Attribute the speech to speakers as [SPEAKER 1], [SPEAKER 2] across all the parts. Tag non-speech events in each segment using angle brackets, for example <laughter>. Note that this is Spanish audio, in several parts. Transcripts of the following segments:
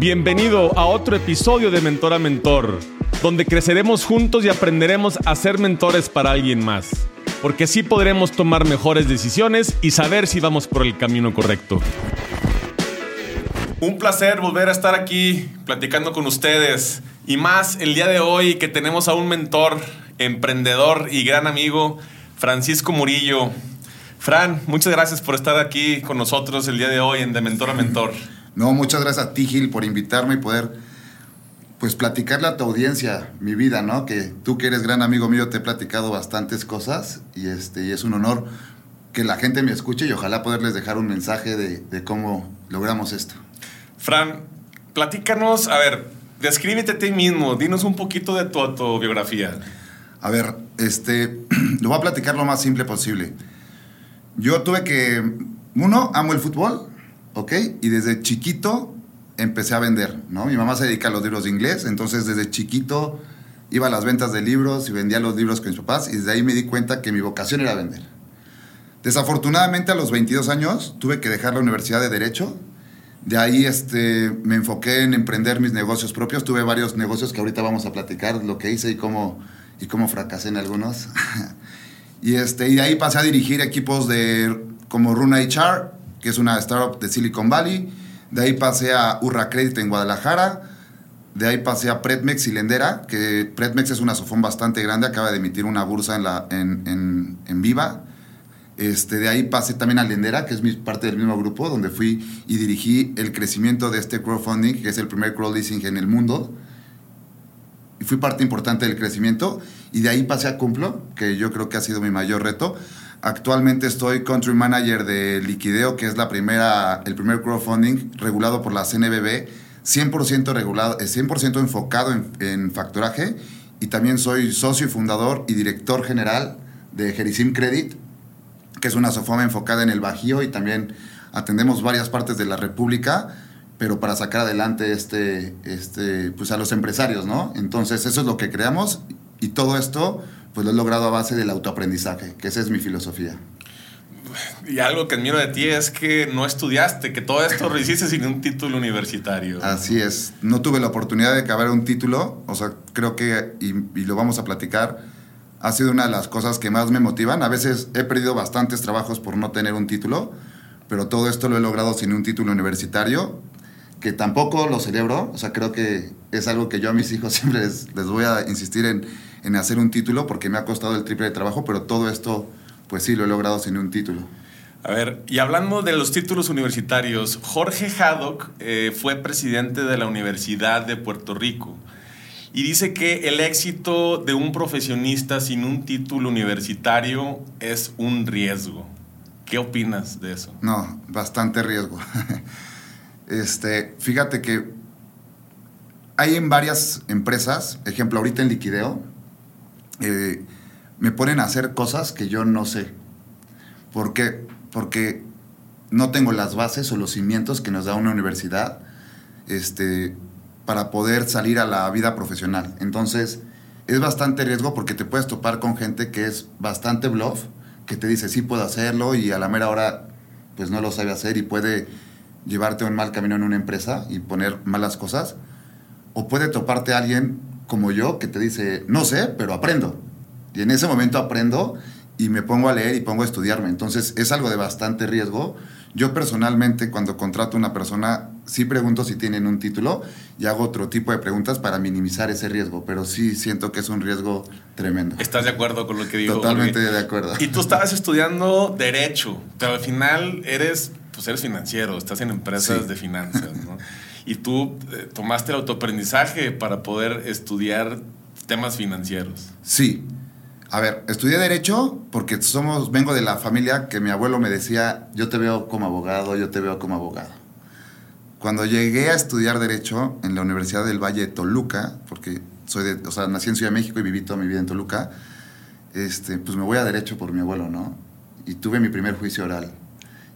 [SPEAKER 1] Bienvenido a otro episodio de Mentor a Mentor, donde creceremos juntos y aprenderemos a ser mentores para alguien más, porque así podremos tomar mejores decisiones y saber si vamos por el camino correcto. Un placer volver a estar aquí platicando con ustedes y más el día de hoy que tenemos a un mentor, emprendedor y gran amigo, Francisco Murillo. Fran, muchas gracias por estar aquí con nosotros el día de hoy en De Mentor a Mentor.
[SPEAKER 2] No, muchas gracias a ti, Gil, por invitarme y poder pues platicarle a tu audiencia mi vida, ¿no? Que tú que eres gran amigo mío te he platicado bastantes cosas y, este, y es un honor que la gente me escuche y ojalá poderles dejar un mensaje de, de cómo logramos esto.
[SPEAKER 1] Fran, platícanos, a ver, descríbete a ti mismo, dinos un poquito de tu autobiografía.
[SPEAKER 2] A ver, este, <clears throat> lo voy a platicar lo más simple posible. Yo tuve que, uno, amo el fútbol, ¿ok? Y desde chiquito empecé a vender, ¿no? Mi mamá se dedica a los libros de inglés, entonces desde chiquito iba a las ventas de libros y vendía los libros con mis papás y desde ahí me di cuenta que mi vocación era vender. Desafortunadamente a los 22 años tuve que dejar la universidad de Derecho. De ahí este, me enfoqué en emprender mis negocios propios. Tuve varios negocios que ahorita vamos a platicar lo que hice y cómo, y cómo fracasé en algunos. <laughs> y, este, y de ahí pasé a dirigir equipos de, como Runa HR, que es una startup de Silicon Valley. De ahí pasé a Urra Credit en Guadalajara. De ahí pasé a Predmex y Lendera, que Predmex es una sofón bastante grande, acaba de emitir una bursa en, la, en, en, Viva. Este, de ahí pasé también a Lendera, que es parte del mismo grupo, donde fui y dirigí el crecimiento de este crowdfunding, que es el primer crowdleasing en el mundo. Y fui parte importante del crecimiento. Y de ahí pasé a Cumplo, que yo creo que ha sido mi mayor reto. Actualmente estoy country manager de Liquideo, que es la primera, el primer crowdfunding regulado por la CNBB, 100% regulado, 100% enfocado en, en, factoraje. Y también soy socio y fundador y director general de Jerisim Credit, que es una sofoma enfocada en el Bajío y también atendemos varias partes de la República, pero para sacar adelante este, este, pues a los empresarios, ¿no? Entonces eso es lo que creamos y todo esto pues lo he logrado a base del autoaprendizaje, que esa es mi filosofía.
[SPEAKER 1] Y algo que admiro de ti es que no estudiaste, que todo esto lo hiciste sin un título universitario.
[SPEAKER 2] Así es, no tuve la oportunidad de acabar un título, o sea, creo que, y, y lo vamos a platicar, ha sido una de las cosas que más me motivan. A veces he perdido bastantes trabajos por no tener un título, pero todo esto lo he logrado sin un título universitario, que tampoco lo celebro. O sea, creo que es algo que yo a mis hijos <laughs> siempre les, les voy a insistir en, en, hacer un título porque me ha costado el triple de trabajo, pero todo esto, pues sí, lo he logrado sin un título.
[SPEAKER 1] A ver, y hablando de los títulos universitarios, Jorge Haddock eh, fue presidente de la Universidad de Puerto Rico y dice que el éxito de un profesionista sin un título universitario es un riesgo. ¿Qué opinas de eso?
[SPEAKER 2] No, bastante riesgo. <laughs> Este, fíjate que hay en varias empresas, ejemplo, ahorita en Liquideo, eh, me ponen a hacer cosas que yo no sé. ¿Por qué? Porque no tengo las bases o los cimientos que nos da una universidad. Este, para poder salir a la vida profesional. Entonces, es bastante riesgo porque te puedes topar con gente que es bastante bluff, que te dice sí puedo hacerlo y a la mera hora pues no lo sabe hacer y puede llevarte un mal camino en una empresa y poner malas cosas. O puede toparte a alguien como yo que te dice no sé, pero aprendo. Y en ese momento aprendo y me pongo a leer y pongo a estudiarme. Entonces es algo de bastante riesgo. Yo personalmente cuando contrato a una persona sí pregunto si tienen un título y hago otro tipo de preguntas para minimizar ese riesgo, pero sí siento que es un riesgo tremendo.
[SPEAKER 1] ¿Estás de acuerdo con lo que digo?
[SPEAKER 2] Totalmente de acuerdo.
[SPEAKER 1] Y tú estabas estudiando derecho, pero al final eres, pues eres financiero, estás en empresas sí. de finanzas, ¿no? <laughs> y tú eh, tomaste el autoaprendizaje para poder estudiar temas financieros.
[SPEAKER 2] Sí. A ver, estudié Derecho porque somos, vengo de la familia que mi abuelo me decía, yo te veo como abogado, yo te veo como abogado. Cuando llegué a estudiar Derecho en la Universidad del Valle de Toluca, porque soy de, o sea, nací en Ciudad de México y viví toda mi vida en Toluca, este, pues me voy a Derecho por mi abuelo, ¿no? Y tuve mi primer juicio oral.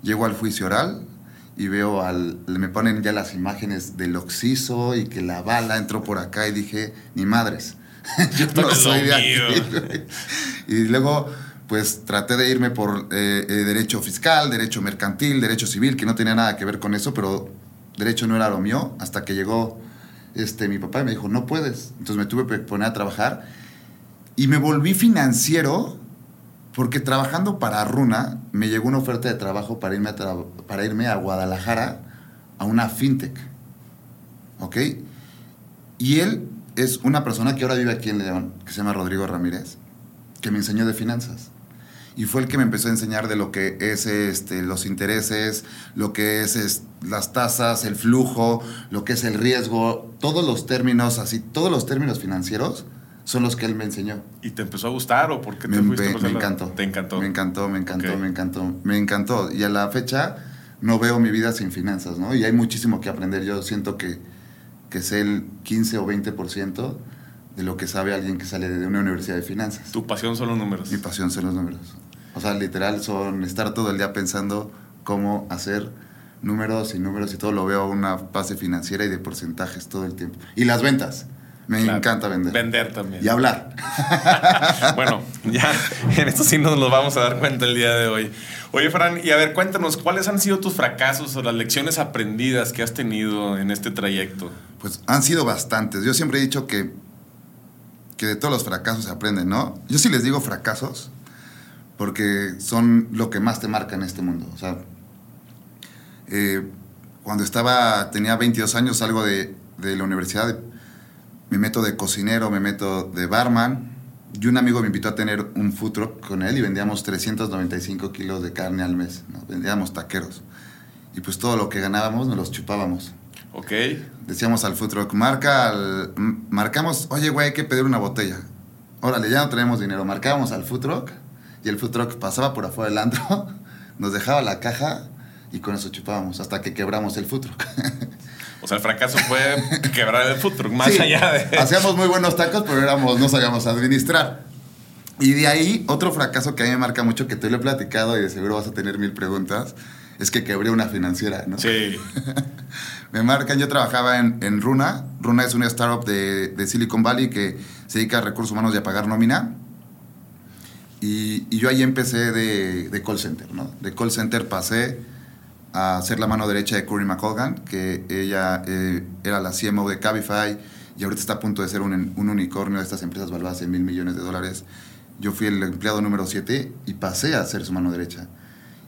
[SPEAKER 2] Llego al juicio oral y veo al, me ponen ya las imágenes del oxiso y que la bala entró por acá y dije, ni madres. <laughs> yo no soy de aquí. <laughs> y luego, pues traté de irme por eh, eh, derecho fiscal, derecho mercantil, derecho civil, que no tenía nada que ver con eso, pero derecho no era lo mío, hasta que llegó este, mi papá y me dijo, no puedes. Entonces me tuve que poner a trabajar y me volví financiero porque trabajando para Runa me llegó una oferta de trabajo para irme a, para irme a Guadalajara a una fintech. ¿Ok? Y él es una persona que ahora vive aquí en León, que se llama Rodrigo Ramírez, que me enseñó de finanzas. Y fue el que me empezó a enseñar de lo que es este, los intereses, lo que es, las tasas, el flujo, lo que es el riesgo, todos los términos, así, todos los términos financieros son los que él me enseñó.
[SPEAKER 1] ¿Y te empezó a gustar o por qué
[SPEAKER 2] te me, fuiste? Me, me encantó.
[SPEAKER 1] ¿Te encantó?
[SPEAKER 2] Me encantó, me encantó, me encantó, me encantó. Y a la fecha no veo mi vida sin finanzas, ¿no? Y hay muchísimo que aprender. Yo siento que, que sé el 15 o 20% de lo que sabe alguien que sale de una universidad de finanzas.
[SPEAKER 1] ¿Tu pasión son los números?
[SPEAKER 2] Mi pasión son los números. O sea, literal son estar todo el día pensando cómo hacer números y números y todo lo veo una base financiera y de porcentajes todo el tiempo. Y las ventas. Me encanta vender.
[SPEAKER 1] Vender también.
[SPEAKER 2] Y hablar. <laughs>
[SPEAKER 1] bueno, ya en esto sí nos lo vamos a dar cuenta el día de hoy. Oye, Fran, y a ver, cuéntanos, ¿cuáles han sido tus fracasos o las lecciones aprendidas que has tenido en este trayecto?
[SPEAKER 2] Pues han sido bastantes. Yo siempre he dicho que, que de todos los fracasos se aprenden, ¿no? Yo sí les digo fracasos porque son lo que más te marca en este mundo. O sea, eh, cuando estaba, tenía 22 años, salgo de, de la universidad me meto de cocinero, me meto de barman. Y un amigo me invitó a tener un food truck con él y vendíamos 395 kilos de carne al mes. Vendíamos taqueros. Y pues todo lo que ganábamos nos los chupábamos.
[SPEAKER 1] Ok.
[SPEAKER 2] Decíamos al food truck, marca marcamos, oye, güey, hay que pedir una botella. Órale, ya no tenemos dinero. Marcábamos al food truck y el food truck pasaba por afuera del antro, <laughs> nos dejaba la caja y con eso chupábamos hasta que quebramos el food truck. <laughs>
[SPEAKER 1] O sea, el fracaso fue <laughs> quebrar el food truck, más allá de... <laughs>
[SPEAKER 2] Hacíamos muy buenos tacos, pero éramos, no sabíamos administrar. Y de ahí, otro fracaso que a mí me marca mucho, que te lo he platicado y de seguro vas a tener mil preguntas, es que quebré una financiera, ¿no?
[SPEAKER 1] Sí. <laughs>
[SPEAKER 2] me marcan, yo trabajaba en, Runa. Runa es una startup de, de, Silicon Valley que se dedica a recursos humanos y a pagar nómina. Y, y yo ahí empecé de, de call center, ¿no? De call center pasé a ser la mano derecha de Cory McColgan, que ella eh, era la CMO de Cabify y ahorita está a punto de ser un, un unicornio de estas empresas valuadas en mil millones de dólares. Yo fui el empleado número 7 y pasé a ser su mano derecha.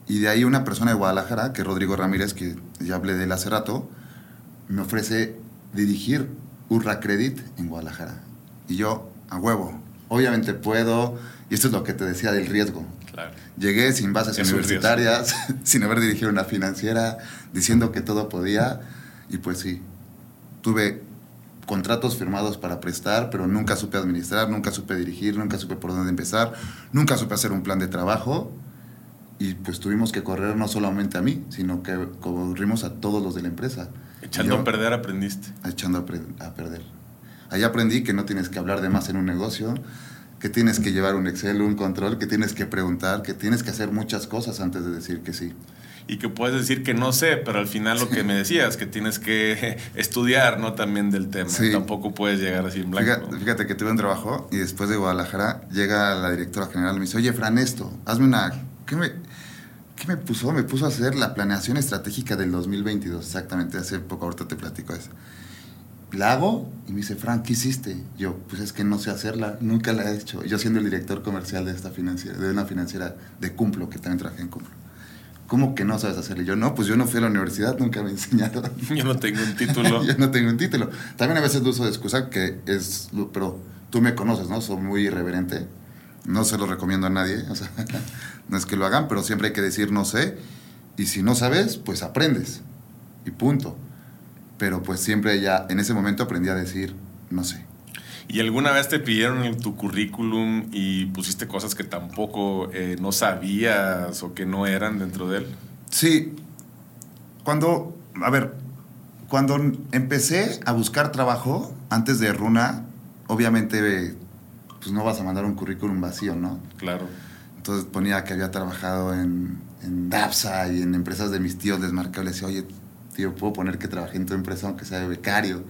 [SPEAKER 2] Y de ahí una persona de Guadalajara, que es Rodrigo Ramírez, que ya hablé de él hace rato, me ofrece dirigir Urra Credit en Guadalajara. Y yo, a huevo, obviamente puedo, y esto es lo que te decía del riesgo. Llegué sin bases universitarias, <laughs> sin haber dirigido una financiera, diciendo que todo podía. Y pues sí, tuve contratos firmados para prestar, pero nunca supe administrar, nunca supe dirigir, nunca supe por dónde empezar, nunca supe hacer un plan de trabajo. Y pues tuvimos que correr no solamente a mí, sino que corrimos a todos los de la empresa.
[SPEAKER 1] Echando a perder aprendiste.
[SPEAKER 2] Echando a, a perder. Ahí aprendí que no tienes que hablar de más en un negocio, que tienes que llevar un Excel, un control, que tienes que preguntar, que tienes que hacer muchas cosas antes de decir que sí.
[SPEAKER 1] Y que puedes decir que no sé, pero al final lo que me decías, que tienes que <laughs> estudiar, ¿no? También del tema. Tampoco puedes llegar así en blanco.
[SPEAKER 2] Fíjate, que tuve un trabajo y después de Guadalajara llega la directora general y me dice, oye, Fran, esto, hazme una... ¿Qué me, ¿Qué me puso? Me puso a hacer la planeación estratégica del 2022, exactamente, hace poco, ahorita te platico eso la hago y me dice, Frank, ¿qué hiciste? Yo, pues es que no sé hacerla, nunca la he hecho. Yo siendo el director comercial de esta financiera, de una financiera de Cumplo, que también trabajé en Cumplo. ¿Cómo que no sabes hacerla? yo, no, pues yo no fui a la universidad, nunca me <laughs> he enseñado.
[SPEAKER 1] Yo no tengo un título. <laughs>
[SPEAKER 2] yo no tengo un título. También a veces uso de excusa que es, pero tú me conoces, ¿no? Soy muy irreverente. No se lo recomiendo a nadie, o sea, <laughs> no es que lo hagan, pero siempre hay que decir no sé. Y si no sabes, pues aprendes. Y punto pero pues siempre ya en ese momento aprendí a decir, no sé.
[SPEAKER 1] ¿Y alguna vez te pidieron tu currículum y pusiste cosas que tampoco eh, no sabías o que no eran dentro de él?
[SPEAKER 2] Sí. Cuando, a ver, cuando empecé a buscar trabajo antes de Runa, obviamente pues no vas a mandar un currículum vacío, ¿no?
[SPEAKER 1] Claro.
[SPEAKER 2] Entonces ponía que había trabajado en, en DAPSA y en empresas de mis tíos, les marcaba, les decía, oye, tío, puedo poner que trabajé en tu empresa aunque sea de becario.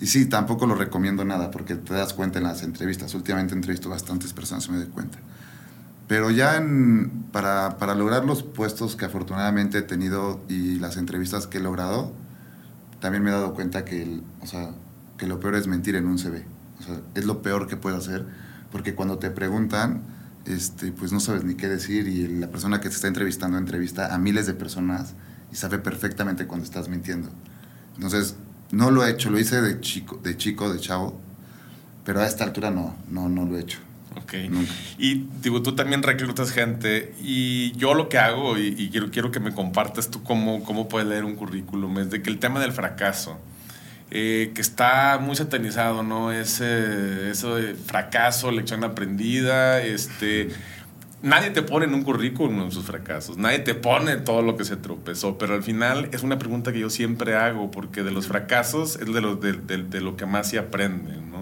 [SPEAKER 2] Y sí, tampoco lo recomiendo nada porque te das cuenta en las entrevistas. Últimamente entrevisto bastantes personas y me doy cuenta. Pero ya en, para, para, lograr los puestos que afortunadamente he tenido y las entrevistas que he logrado, también me he dado cuenta que, el, o sea, que lo peor es mentir en un CV. O sea, es lo peor que puedes hacer, porque cuando te preguntan, este, pues no sabes ni qué decir y la persona que te está entrevistando entrevista a miles de personas y sabe perfectamente cuando estás mintiendo. Entonces, no lo he hecho, lo hice de chico, de chico, de chavo, pero a esta altura no, no, no lo he hecho.
[SPEAKER 1] Ok. Y digo, tú también reclutas gente y yo lo que hago, y, quiero, quiero que me compartas tú cómo, cómo puedes leer un currículum, es de que el tema del fracaso, eh, que está muy satanizado, ¿no? Ese, eso de fracaso, lección aprendida, este... Nadie te pone en un currículum en sus fracasos, nadie te pone todo lo que se tropezó, pero al final es una pregunta que yo siempre hago, porque de los fracasos es de lo, de, de lo que más se aprende, ¿no?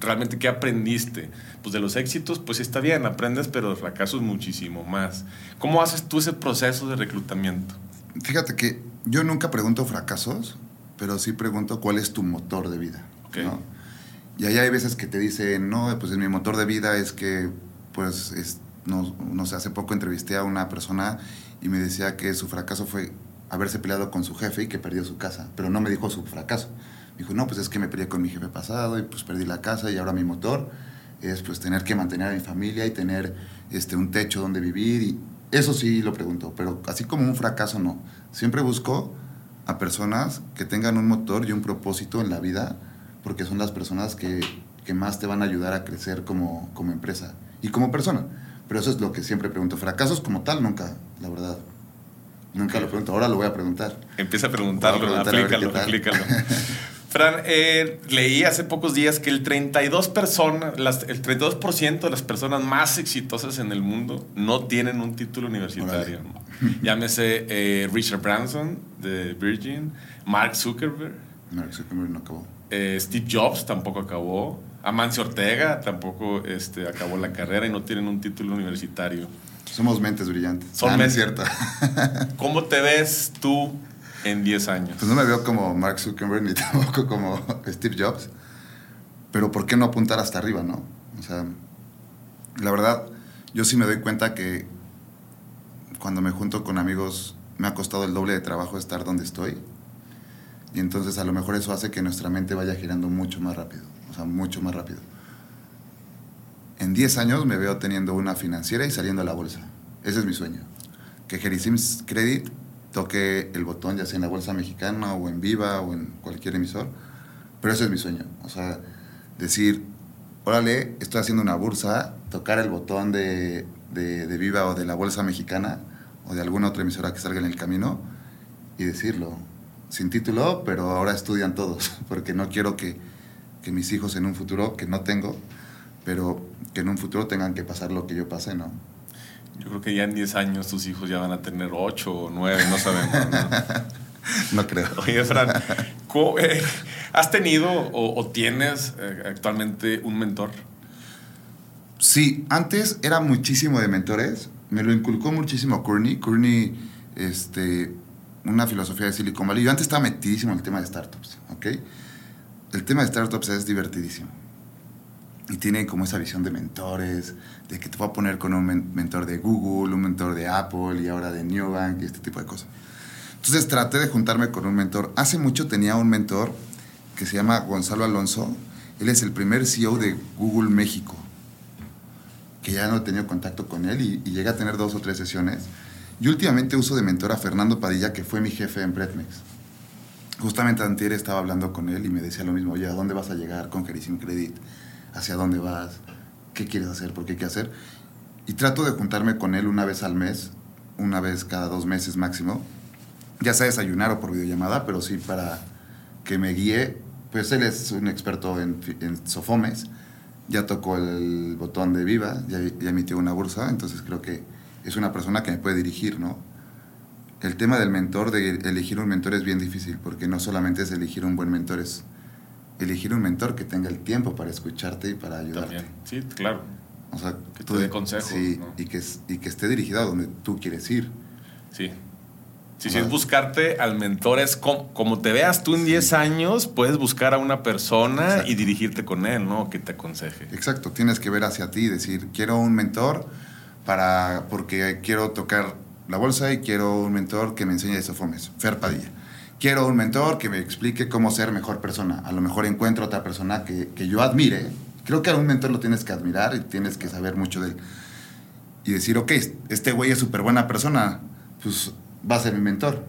[SPEAKER 1] realmente qué aprendiste. Pues de los éxitos, pues está bien, aprendes, pero de fracasos muchísimo más. ¿Cómo haces tú ese proceso de reclutamiento?
[SPEAKER 2] Fíjate que yo nunca pregunto fracasos, pero sí pregunto cuál es tu motor de vida. Y ahí hay veces que te dicen, no, pues mi motor de vida es que, pues, es, no, no sé, hace poco entrevisté a una persona y me decía que su fracaso fue haberse peleado con su jefe y que perdió su casa, pero no me dijo su fracaso Dijo, no, pues es que me peleé con mi jefe pasado y pues perdí la casa y ahora mi motor es pues tener que mantener a mi familia y tener este, un techo donde vivir y eso sí lo pregunto, pero así como un fracaso no. Siempre busco a personas que tengan un motor y un propósito en la vida porque son las personas que, que más te van a ayudar a crecer como, como empresa y como persona. Pero eso es lo que siempre pregunto. Fracasos como tal, nunca, la verdad. Nunca lo pregunto. Ahora lo voy a preguntar.
[SPEAKER 1] Empieza a preguntarlo, aplícalo, aplícalo. <laughs> Fran, eh, leí hace pocos días que el 32%, personas, las, el 32 de las personas más exitosas en el mundo no tienen un título universitario. <laughs> Llámese eh, Richard Branson de Virgin, Mark Zuckerberg.
[SPEAKER 2] Mark Zuckerberg no acabó.
[SPEAKER 1] Eh, Steve Jobs tampoco acabó. Amancio Ortega tampoco este, acabó la carrera y no tienen un título universitario.
[SPEAKER 2] Somos mentes brillantes.
[SPEAKER 1] Son ah, mentes. <laughs> ¿Cómo te ves tú en 10 años?
[SPEAKER 2] Pues no me veo como Mark Zuckerberg ni <laughs> tampoco como Steve Jobs. Pero ¿por qué no apuntar hasta arriba, no? O sea, la verdad, yo sí me doy cuenta que cuando me junto con amigos me ha costado el doble de trabajo estar donde estoy. Y entonces a lo mejor eso hace que nuestra mente vaya girando mucho más rápido. Sea, mucho más rápido. En 10 años me veo teniendo una financiera y saliendo a la bolsa. Ese es mi sueño. Que Jerisims Credit toque el botón, ya sea en la bolsa mexicana o en Viva o en cualquier emisor. Pero ese es mi sueño. O sea, decir, órale, estoy haciendo una bursa, tocar el botón de, Viva o de la bolsa mexicana o de alguna otra emisora que salga en el camino y decirlo. Sin título, pero ahora estudian todos, <laughs> porque no quiero que, que mis hijos en un futuro, que no tengo, pero que en un futuro tengan que pasar lo que yo pasé, ¿no?
[SPEAKER 1] Yo creo que ya en 10 años tus hijos ya van a tener 8 o 9, no sabemos. <laughs>
[SPEAKER 2] ¿no? creo.
[SPEAKER 1] Oye, Fran, eh, ¿has tenido o, tienes eh, actualmente un mentor?
[SPEAKER 2] Sí, antes era muchísimo de mentores. Me lo inculcó muchísimo Courtney. Courtney, este, una filosofía de Silicon Valley. Yo antes estaba metidísimo en el tema de startups, ¿ok? El tema de startups es divertidísimo y tiene como esa visión de mentores, de que te va a poner con un mentor de Google, un mentor de Apple y ahora de Newbank y este tipo de cosas. Entonces traté de juntarme con un mentor. Hace mucho tenía un mentor que se llama Gonzalo Alonso. Él es el primer CEO de Google México, que ya no he tenido contacto con él y, y llegué a tener dos o tres sesiones. Y últimamente uso de mentor a Fernando Padilla, que fue mi jefe en Pretmex. Justamente antier estaba hablando con él y me decía lo mismo, oye, ¿a dónde vas a llegar con Gerisim Credit? hacia dónde vas, qué quieres hacer, por qué qué hacer. Y trato de juntarme con él una vez al mes, una vez cada dos meses máximo, ya sea desayunar o por videollamada, pero sí para que me guíe. Pues él es un experto en, en Sofomes, ya tocó el botón de Viva, ya, ya emitió una bursa, entonces creo que es una persona que me puede dirigir, ¿no? El tema del mentor, de elegir un mentor es bien difícil, porque no solamente es elegir un buen mentor, es elegir un mentor que tenga el tiempo para escucharte y para ayudarte.
[SPEAKER 1] Sí, claro.
[SPEAKER 2] O sea,
[SPEAKER 1] que te dé consejos.
[SPEAKER 2] Sí, y, que, y que esté dirigido a donde tú quieres ir.
[SPEAKER 1] Sí. Sí, si es buscarte al mentor, es como, te veas tú en 10 años, puedes buscar a una persona y dirigirte con él, ¿no? Que te aconseje.
[SPEAKER 2] Exacto, tienes que ver hacia ti y decir, quiero un mentor para, porque quiero tocar la bolsa y quiero un mentor que me enseñe de Sofomes, Fer Padilla quiero un mentor que me explique cómo ser mejor persona. A lo mejor encuentro otra persona que, que yo admire. Creo que a un mentor lo tienes que admirar y tienes que saber mucho de él. Y decir, ok, este güey es súper buena persona, pues va a ser mi mentor.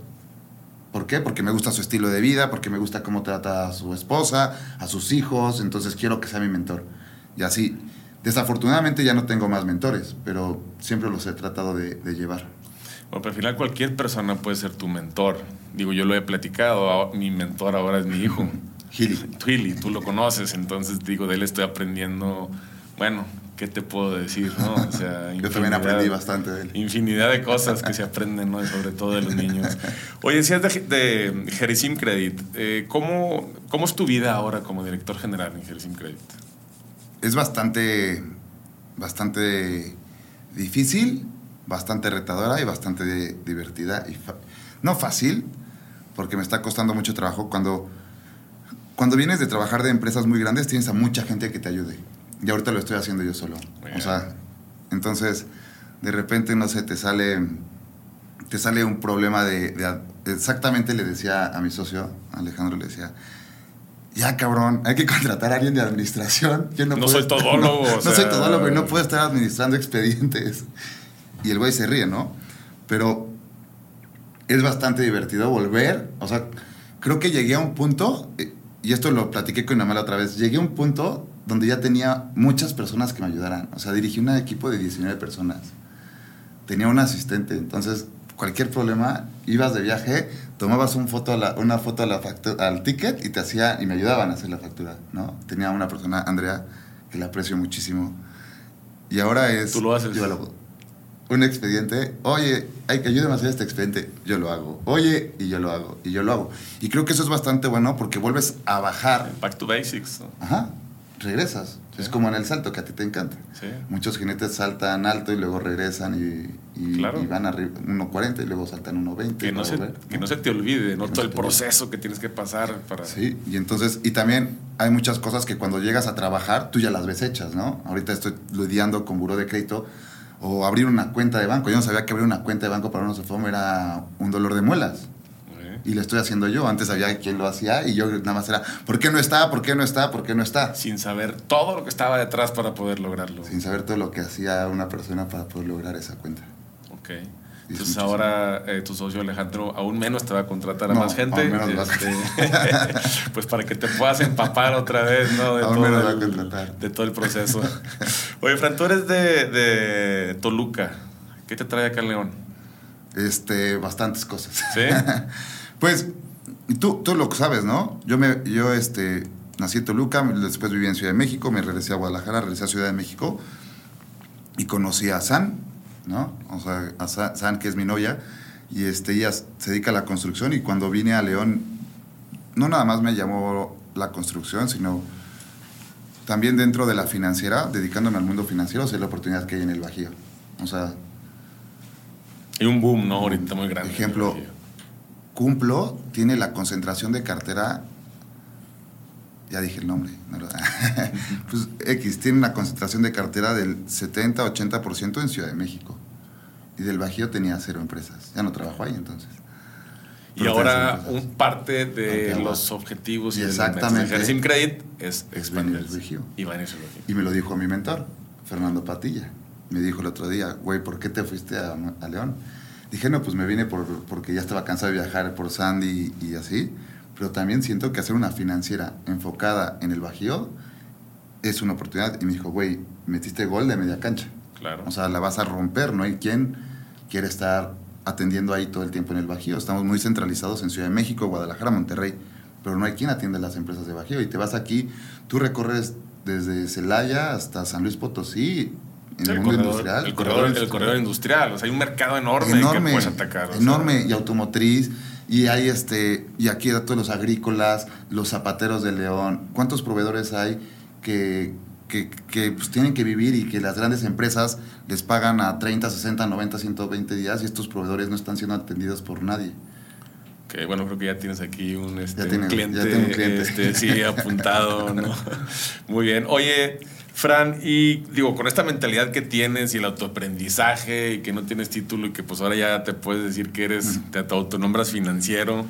[SPEAKER 2] ¿Por qué? Porque me gusta su estilo de vida, porque me gusta cómo trata a su esposa, a sus hijos, entonces quiero que sea mi mentor. Y así, desafortunadamente ya no tengo más mentores, pero siempre los he tratado de, de llevar.
[SPEAKER 1] Bueno, pero al final cualquier persona puede ser tu mentor. Digo, yo lo he platicado, mi mentor ahora es mi hijo.
[SPEAKER 2] Gili.
[SPEAKER 1] Gili, tú lo conoces, entonces digo, de él estoy aprendiendo, bueno, ¿qué te puedo decir? No? O sea, <laughs>
[SPEAKER 2] Yo también aprendí bastante de él.
[SPEAKER 1] Infinidad de cosas que se aprenden, ¿no? sobre todo de los niños. <laughs> Oye, decías de, de Jerisim Credit. Eh, ¿cómo, ¿Cómo es tu vida ahora como director general en Jerisim Credit?
[SPEAKER 2] Es bastante, bastante difícil, bastante retadora y bastante divertida. Y no fácil, porque me está costando mucho trabajo. Cuando, cuando vienes de trabajar de empresas muy grandes, tienes a mucha gente que te ayude. Y ahorita lo estoy haciendo yo solo. O sea, entonces, de repente, no sé, te sale, te sale un problema de, de- Exactamente le decía a mi socio, Alejandro, le decía... Ya, cabrón, hay que contratar a alguien de administración. Yo no,
[SPEAKER 1] No
[SPEAKER 2] puedo
[SPEAKER 1] soy todólogo, <laughs>
[SPEAKER 2] No,
[SPEAKER 1] o
[SPEAKER 2] no soy todólogo y no puedo estar administrando expedientes. Y el güey se ríe, ¿no? Pero es bastante divertido volver. O sea, creo que llegué a un punto, y esto lo platiqué con mi mamá la otra vez, llegué a un punto donde ya tenía muchas personas que me ayudaran. O sea, dirigí un equipo de 19 personas. Tenía un asistente, entonces cualquier problema, ibas de viaje, tomabas un foto a la- una foto a la factu- al ticket y te hacía, y me ayudaban a hacer la factura, ¿no? Tenía una persona, Andrea, que la aprecio muchísimo. Y ahora es...
[SPEAKER 1] Tú lo haces.
[SPEAKER 2] yo lo. Un expediente, oye, hay que ayúdame a hacer este expediente, yo lo hago. Oye, y yo lo hago, y yo lo hago. Y creo que eso es bastante bueno porque vuelves a bajar.
[SPEAKER 1] Back to basics.
[SPEAKER 2] Ajá, regresas.
[SPEAKER 1] Sí.
[SPEAKER 2] Es como en el salto que a ti te encanta.
[SPEAKER 1] Sí.
[SPEAKER 2] Muchos jinetes saltan alto y luego regresan y, y,
[SPEAKER 1] Claro.
[SPEAKER 2] y van a 1.40 y luego saltan 1.20.
[SPEAKER 1] Que no, se, que no se te olvide, ¿no?
[SPEAKER 2] Que
[SPEAKER 1] Todo el
[SPEAKER 2] olvide.
[SPEAKER 1] proceso que tienes que pasar para...
[SPEAKER 2] Sí, y entonces, y también hay muchas cosas que cuando llegas a trabajar, tú ya las ves hechas, ¿no? Ahorita estoy lidiando con buró de crédito o abrir una cuenta de banco. Yo no sabía que abrir una cuenta de banco para un Sofom era un dolor de muelas. Y lo estoy haciendo yo. Antes sabía quién lo hacía y yo nada más era, ¿por qué no está? ¿Por qué no está? ¿Por qué no está?
[SPEAKER 1] Sin saber todo lo que estaba detrás para poder lograrlo.
[SPEAKER 2] Sin saber todo lo que hacía una persona para poder lograr esa cuenta.
[SPEAKER 1] Ok. Entonces
[SPEAKER 2] muchísimo.
[SPEAKER 1] ahora eh, tu socio Alejandro aún menos te va a contratar a
[SPEAKER 2] No,
[SPEAKER 1] más gente.
[SPEAKER 2] aún menos
[SPEAKER 1] Este, <laughs> pues para que te puedas empapar otra vez, ¿no? De,
[SPEAKER 2] Aún
[SPEAKER 1] todo,
[SPEAKER 2] menos
[SPEAKER 1] el,
[SPEAKER 2] contratar.
[SPEAKER 1] de todo el proceso. Oye, Fran, tú eres de, de Toluca. ¿Qué te trae acá en León?
[SPEAKER 2] Este, bastantes cosas.
[SPEAKER 1] ¿Sí? <laughs>
[SPEAKER 2] Pues tú, tú lo sabes, ¿no? Yo, me, yo este, nací en Toluca, después viví en Ciudad de México, me regresé a Guadalajara, regresé a Ciudad de México y conocí a San, ¿no? O sea, San, que es mi novia, y este, ella se dedica a la construcción y cuando vine a León, no nada más me llamó la construcción, sino también dentro de la financiera, dedicándome al mundo financiero, sé la oportunidad que hay en el Bajío. O sea,
[SPEAKER 1] Hay un boom, ¿no? Ahorita muy grande.
[SPEAKER 2] Ejemplo, Cumplo tiene la concentración de cartera. Ya dije el nombre. ¿no? <laughs> pues X tiene una concentración de cartera del 70-80% en Ciudad de México. Y del Bajío tenía cero empresas. Ya no trabajo ahí entonces.
[SPEAKER 1] Y ahora un parte de los objetivos y,
[SPEAKER 2] exactamente.
[SPEAKER 1] el Sim Credit es
[SPEAKER 2] al
[SPEAKER 1] expandirse.
[SPEAKER 2] Bajío.
[SPEAKER 1] Y
[SPEAKER 2] me lo dijo mi mentor, Fernando Patilla. Me dijo el otro día, güey, ¿por qué te fuiste a, a León? Dije, no, pues me vine por, porque ya estaba cansado de viajar por Sandy y, y así. Pero también siento que hacer una financiera enfocada en el Bajío es una oportunidad. Y me dijo, güey, metiste gol de media cancha.
[SPEAKER 1] Claro.
[SPEAKER 2] O sea, la vas a romper. No hay quien quiere estar atendiendo ahí todo el tiempo en el Bajío. Estamos muy centralizados en Ciudad de México, Guadalajara, Monterrey. Pero no hay quien atiende las empresas de Bajío. Y te vas aquí, tú recorres desde Celaya hasta San Luis Potosí, en el,
[SPEAKER 1] el,
[SPEAKER 2] mundo
[SPEAKER 1] corredor,
[SPEAKER 2] industrial.
[SPEAKER 1] el, corredor, el corredor industrial. O sea, hay un mercado enorme, que puedes atacar. sea.
[SPEAKER 2] enorme y automotriz y hay este y aquí todos los agrícolas los zapateros de León cuántos proveedores hay que que, que, pues, tienen que vivir y que las grandes empresas les pagan a 30, 60, 90, 120 días y estos proveedores no están siendo atendidos por nadie.
[SPEAKER 1] Que bueno, creo que ya tienes aquí un, este,
[SPEAKER 2] Ya tiene-
[SPEAKER 1] un cliente,
[SPEAKER 2] ya tengo un cliente.
[SPEAKER 1] este, sí, <laughs> apuntado, ¿no? <laughs> Muy bien. Oye, Fran, y digo, con esta mentalidad que tienes y el autoaprendizaje y que no tienes título y que pues ahora ya te puedes decir que eres, te autonombras financiero,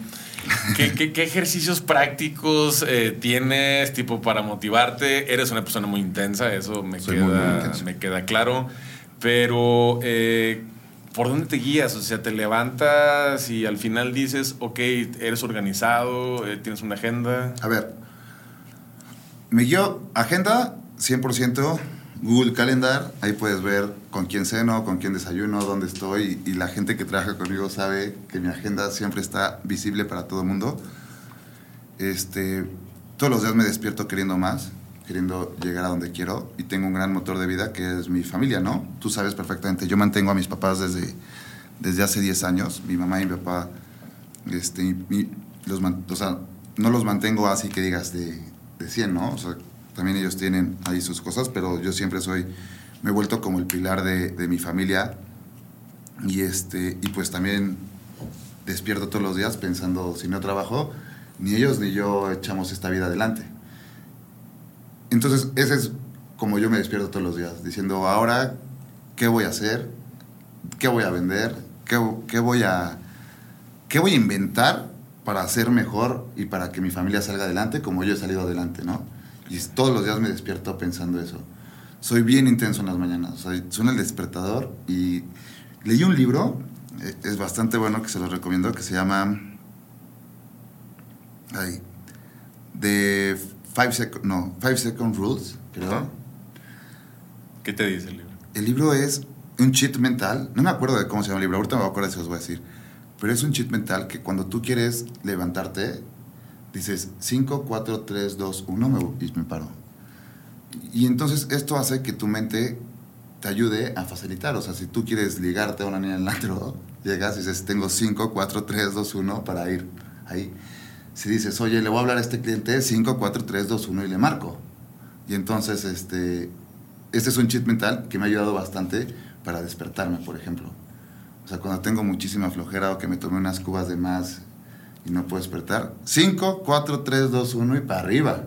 [SPEAKER 1] ¿Qué, qué, ejercicios prácticos eh, tienes tipo para motivarte? Eres una persona muy intensa, eso me, queda, me queda claro. Pero, eh, ¿por dónde te guías? O sea, te levantas y al final dices, ok, eres organizado, eh, tienes una agenda.
[SPEAKER 2] A ver, me guío agenda 100%. Google Calendar, ahí puedes ver con quién ceno, con quién desayuno, dónde estoy y la gente que trabaja conmigo sabe que mi agenda siempre está visible para todo el mundo. Este, todos los días me despierto queriendo más, queriendo llegar a donde quiero y tengo un gran motor de vida que es mi familia, ¿no? Tú sabes perfectamente, yo mantengo a mis papás desde, desde hace 10 años, mi mamá y mi papá, este, los, o sea, no los mantengo así que digas de, de 100, ¿no? O sea, también ellos tienen ahí sus cosas, pero yo siempre soy, me he vuelto como el pilar de, mi familia y, este, y pues también despierto todos los días pensando, si no trabajo, ni ellos ni yo echamos esta vida adelante. Entonces, ese es como yo me despierto todos los días, diciendo, ahora, ¿qué voy a hacer? ¿Qué voy a vender? ¿Qué, qué voy, a, qué voy a inventar para ser mejor y para que mi familia salga adelante como yo he salido adelante, ¿no? Y todos los días me despierto pensando eso. Soy bien intenso en las mañanas. O sea, suena el despertador y leí un libro, eh, es bastante bueno, que se lo recomiendo, que se llama... Ay, de Five, Second, no, Five Second Rules, creo.
[SPEAKER 1] ¿Qué te dice el libro?
[SPEAKER 2] El libro es un cheat mental. No me acuerdo de cómo se llama el libro, ahorita me acuerdo si os voy a decir. Pero es un cheat mental que cuando tú quieres levantarte, dices 5, 4, 3, 2, 1 y me paro. Y entonces esto hace que tu mente te ayude a facilitar. O sea, si tú quieres ligarte a una niña en el antro, <laughs> llegas y dices, tengo 5, 4, 3, 2, 1 para ir ahí. Si dices, oye, le voy a hablar a este cliente 5, 4, 3, 2, 1 y le marco. Y entonces, este, este es un cheat mental que me ha ayudado bastante para despertarme, por ejemplo. O sea, cuando tengo muchísima flojera o que me tomé unas cubas de más y no puedo despertar. 5, 4, 3, 2, 1 y para arriba.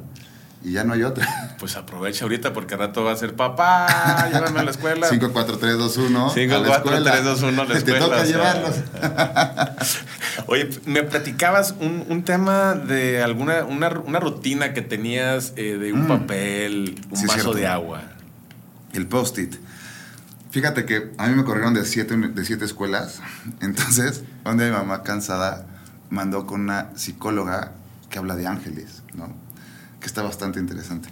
[SPEAKER 2] Y ya no hay otra. <laughs>
[SPEAKER 1] Pues aprovecha ahorita porque al rato va a ser papá, llévame a la escuela.
[SPEAKER 2] 5, 4, 3, 2, 1.
[SPEAKER 1] 5, 4, 3, 2, 1 a la escuela. <laughs>
[SPEAKER 2] Te toca llevarlos. <laughs>
[SPEAKER 1] Oye, me platicabas un, un tema de alguna una, una rutina que tenías eh, de un mm. papel, un sí, vaso de agua.
[SPEAKER 2] El post-it. Fíjate que a mí me corrieron de siete, de siete escuelas. Entonces, un día mi mamá cansada mandó con una psicóloga que habla de ángeles, ¿no? Que está bastante interesante.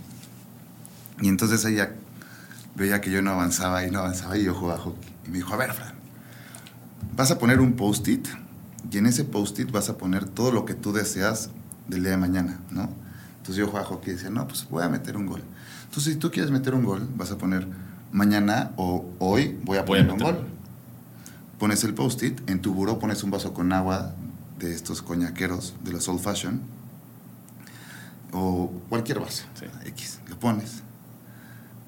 [SPEAKER 2] Y entonces ella veía que yo no avanzaba y no avanzaba y yo jugaba hockey. Y me dijo, a ver, Fran, vas a poner un post-it y en ese post-it vas a poner todo lo que tú deseas del día de mañana, ¿no? Entonces yo jugaba hockey y decía, no, pues voy a meter un gol. Entonces si tú quieres meter un gol, vas a poner mañana o hoy voy a poner un gol. Pones el post-it, en tu buró pones un vaso con agua de estos coñaqueros de los old fashion o cualquier vaso X, lo pones,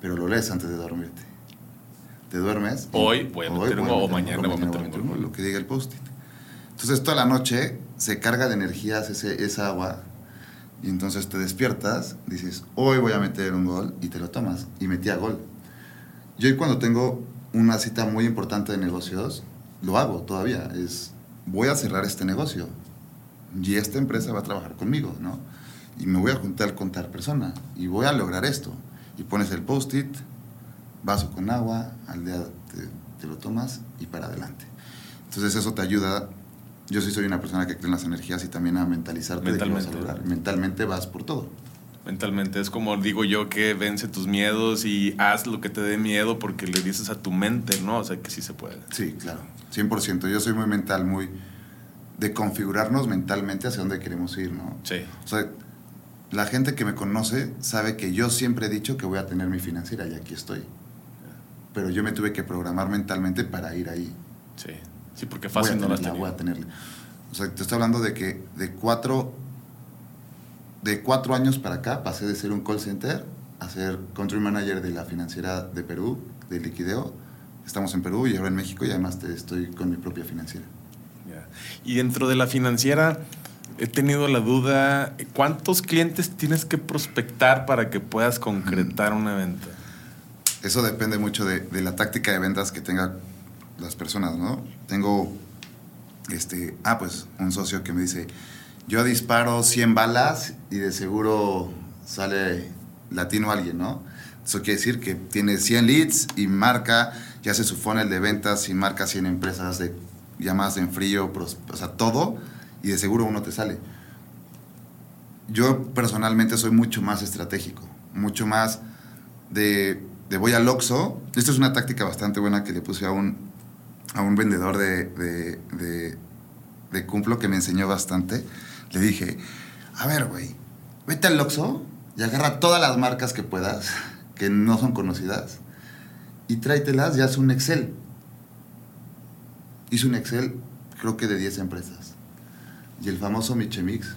[SPEAKER 2] pero lo lees antes de dormirte. Te duermes.
[SPEAKER 1] Hoy voy a meter o mañana voy a meter
[SPEAKER 2] un Lo que diga el post-it. Entonces toda la noche se carga de energías ese, esa agua y entonces te despiertas, dices, hoy voy a meter un gol y te lo tomas y metí a gol. Yo hoy cuando tengo una cita muy importante de negocios, lo hago todavía. Es voy a cerrar este negocio y esta empresa va a trabajar conmigo, ¿no? Y me voy a juntar con tal persona y voy a lograr esto. Y pones el post-it, vaso con agua, al día te, lo tomas y para adelante. Entonces eso te ayuda. Yo sí soy una persona que cree en las energías y también a mentalizarte
[SPEAKER 1] Mentalmente.
[SPEAKER 2] De Mentalmente vas por todo.
[SPEAKER 1] Mentalmente es como digo yo que vence tus miedos y haz lo que te dé miedo porque le dices a tu mente, ¿no? O sea que sí se puede.
[SPEAKER 2] Sí, claro. 100%. Yo soy muy mental, muy de configurarnos mentalmente hacia dónde queremos ir, ¿no?
[SPEAKER 1] Sí.
[SPEAKER 2] O sea, la gente que me conoce sabe que yo siempre he dicho que voy a tener mi financiera y aquí estoy. Pero yo me tuve que programar mentalmente para ir ahí.
[SPEAKER 1] Sí, sí, porque fácil
[SPEAKER 2] voy
[SPEAKER 1] a
[SPEAKER 2] tenerla, no Voy a tenerla. O sea, te estoy hablando de que de cuatro, de cuatro años para acá pasé de ser un call center a ser country manager de la financiera de Perú, de liquideo estamos en Perú y ahora en México y además estoy con mi propia financiera.
[SPEAKER 1] Y dentro de la financiera he tenido la duda, ¿cuántos clientes tienes que prospectar para que puedas concretar una venta?
[SPEAKER 2] Eso depende mucho de, la táctica de ventas que tengan las personas, ¿no? Tengo, este, ah, pues un socio que me dice, yo disparo 100 balas y de seguro sale latino alguien, ¿no? Eso quiere decir que tiene 100 leads y marca, ya hace su funnel de ventas y marca 100 empresas de llamadas en frío, o sea, todo, y de seguro uno te sale. Yo personalmente soy mucho más estratégico, mucho más de, de voy al Oxxo. Esto es una táctica bastante buena que le puse a un, a un vendedor de, de, de, Cumplo que me enseñó bastante. Le dije, a ver, güey, vete al Oxxo y agarra todas las marcas que puedas, que no son conocidas, y tráetelas y haz un Excel. Hice un Excel, creo que de 10 empresas. Y el famoso Michemix,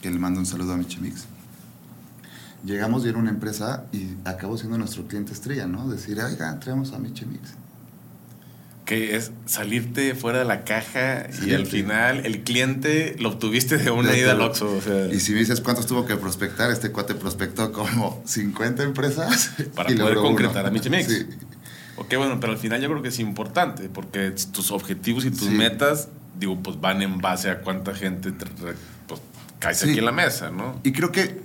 [SPEAKER 2] que le mando un saludo a Michemix, llegamos y era una empresa y acabó siendo nuestro cliente estrella, ¿no? Decir, oiga, traemos a Michemix
[SPEAKER 1] que es salirte fuera de la caja y al final el cliente lo obtuviste de una ida al Oxxo.
[SPEAKER 2] Y si me dices cuántos tuvo que prospectar, este cuate prospectó como 50 empresas.
[SPEAKER 1] Para poder concretar a Michemix. Sí. Ok, bueno, pero al final yo creo que es importante porque tus objetivos y tus metas, digo, pues van en base a cuánta gente te, pues, caes aquí en la mesa, ¿no?
[SPEAKER 2] Y creo que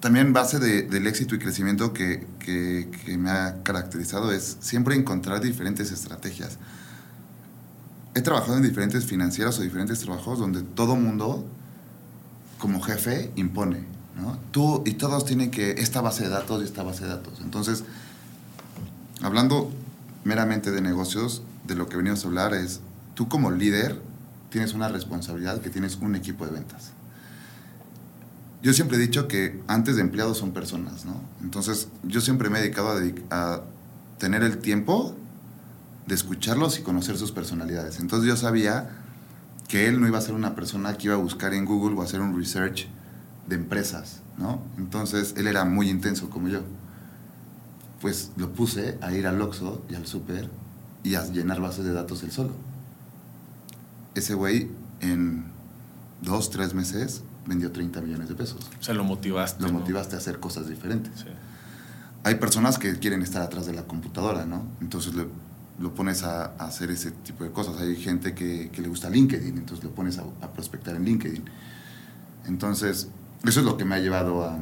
[SPEAKER 2] también base del éxito y crecimiento que, me ha caracterizado es siempre encontrar diferentes estrategias. He trabajado en diferentes financieras o diferentes trabajos donde todo mundo, como jefe, impone. ¿no? Tú y todos tienen que esta base de datos y esta base de datos. Entonces, hablando meramente de negocios, de lo que venimos a hablar es, tú como líder tienes una responsabilidad que tienes un equipo de ventas yo siempre he dicho que antes de empleados son personas, ¿no? Entonces, yo siempre me he dedicado a, tener el tiempo de escucharlos y conocer sus personalidades. Entonces, yo sabía que él no iba a ser una persona que iba a buscar en Google o hacer un research de empresas, ¿no? Entonces, él era muy intenso como yo. Pues lo puse a ir al Oxxo y al super y a llenar bases de datos él solo. Ese güey en dos, tres meses vendió 30 millones de pesos.
[SPEAKER 1] O sea, lo motivaste.
[SPEAKER 2] Lo motivaste a hacer cosas diferentes. Sí. Hay personas que quieren estar atrás de la computadora, ¿no? Entonces lo pones a, hacer ese tipo de cosas. Hay gente que, que le gusta LinkedIn, entonces lo pones a, a, prospectar en LinkedIn. Entonces, eso es lo que me ha llevado a...